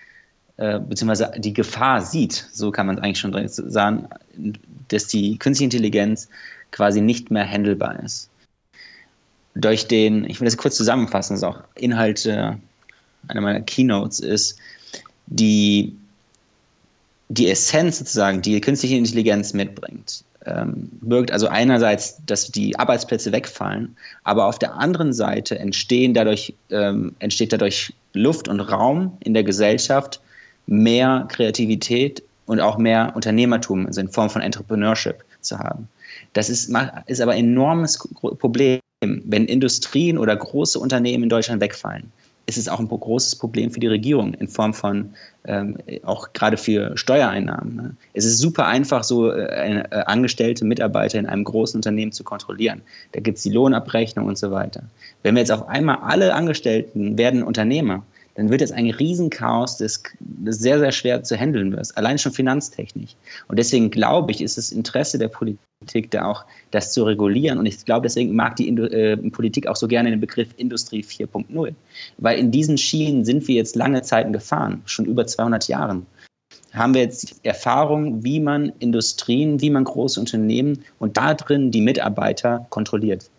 äh, beziehungsweise die Gefahr sieht, so kann man es eigentlich schon sagen, dass die künstliche Intelligenz quasi nicht mehr handelbar ist. Durch den, ich will das kurz zusammenfassen, das ist auch Inhalt äh, einer meiner Keynotes ist, die, die Essenz sozusagen, die künstliche Intelligenz mitbringt, ähm, birgt also einerseits, dass die Arbeitsplätze wegfallen, aber auf der anderen Seite entstehen dadurch, ähm, entsteht dadurch Luft und Raum in der Gesellschaft, mehr Kreativität und auch mehr Unternehmertum also in Form von Entrepreneurship zu haben. Das ist, ist aber ein enormes Problem, wenn Industrien oder große Unternehmen in Deutschland wegfallen. Ist es auch ein großes Problem für die Regierung in Form von ähm, auch gerade für Steuereinnahmen. Ne? Es ist super einfach, so äh, äh, angestellte Mitarbeiter in einem großen Unternehmen zu kontrollieren. Da gibt es die Lohnabrechnung und so weiter. Wenn wir jetzt auf einmal alle Angestellten werden Unternehmer, dann wird es ein Riesenchaos, das, das sehr, sehr schwer zu handeln wird, allein schon finanztechnisch. Und deswegen glaube ich, ist das Interesse der Politik da auch, das zu regulieren. Und ich glaube, deswegen mag die äh, Politik auch so gerne den Begriff Industrie 4.0. Weil in diesen Schienen sind wir jetzt lange Zeiten gefahren, schon über 200 Jahren haben wir jetzt Erfahrung, wie man Industrien, wie man große Unternehmen und da drin die Mitarbeiter kontrolliert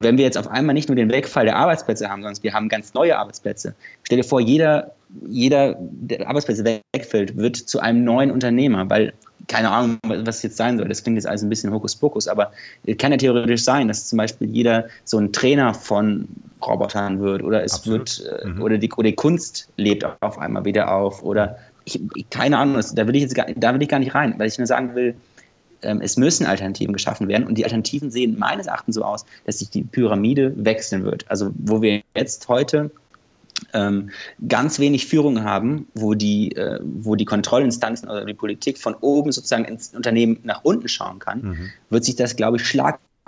wenn wir jetzt auf einmal nicht nur den Wegfall der Arbeitsplätze haben, sondern wir haben ganz neue Arbeitsplätze. Stell dir vor, jeder, jeder der Arbeitsplätze wegfällt, wird zu einem neuen Unternehmer, weil keine Ahnung, was jetzt sein soll. Das klingt jetzt alles ein bisschen Hokuspokus, aber es kann ja theoretisch sein, dass zum Beispiel jeder so ein Trainer von Robotern wird oder es Absolut. wird äh, mhm. oder, die, oder die Kunst lebt auf einmal wieder auf oder ich, keine Ahnung, da will ich jetzt gar, da will ich gar nicht rein, weil ich nur sagen will, ähm, es müssen Alternativen geschaffen werden. Und die Alternativen sehen meines Erachtens so aus, dass sich die Pyramide wechseln wird. Also wo wir jetzt heute ähm, ganz wenig Führung haben, wo die, äh, wo die Kontrollinstanzen oder die Politik von oben sozusagen ins Unternehmen nach unten schauen kann, mhm. wird sich das, glaube ich,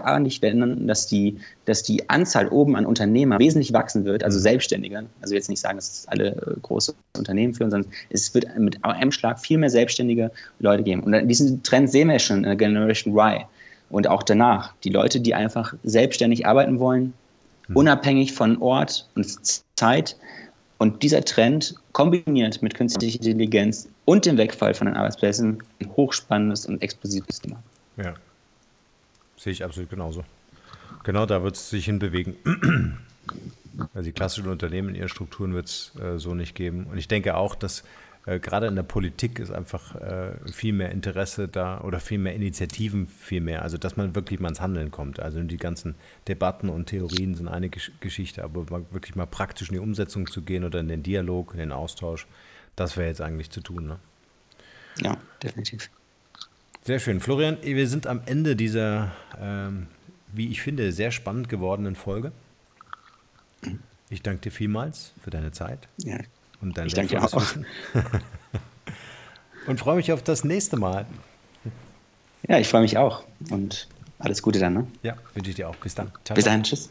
schlag schlagartig verändern, dass die, dass die Anzahl oben an Unternehmer wesentlich wachsen wird, also mhm. Selbstständige. Also jetzt nicht sagen, dass alle äh, große Unternehmen führen, sondern es wird mit einem Schlag viel mehr selbstständige Leute geben. Und diesen Trend sehen wir schon in der Generation Y und auch danach. Die Leute, die einfach selbstständig arbeiten wollen, mhm. unabhängig von Ort und Zeit. Und dieser Trend kombiniert mit künstlicher Intelligenz und dem Wegfall von den Arbeitsplätzen ein hochspannendes und explosives Thema. Ja, Sehe ich absolut genauso. Genau, da wird es sich hinbewegen. Also die klassischen Unternehmen in ihren Strukturen wird es äh, so nicht geben. Und ich denke auch, dass äh, gerade in der Politik ist einfach äh, viel mehr Interesse da oder viel mehr Initiativen, viel mehr. Also dass man wirklich mal ins Handeln kommt. Also die ganzen Debatten und Theorien sind eine Gesch Geschichte, aber wirklich mal praktisch in die Umsetzung zu gehen oder in den Dialog, in den Austausch, das wäre jetzt eigentlich zu tun. Ne? Ja, definitiv. Sehr schön. Florian, wir sind am Ende dieser, ähm, wie ich finde, sehr spannend gewordenen Folge. Ich danke dir vielmals für deine Zeit ja, und dein ich danke auch. Wissen. und freue mich auf das nächste Mal. Ja, ich freue mich auch und alles Gute dann. Ne? Ja, wünsche ich dir auch. Bis dann. Ciao, Bis dann. Tschüss.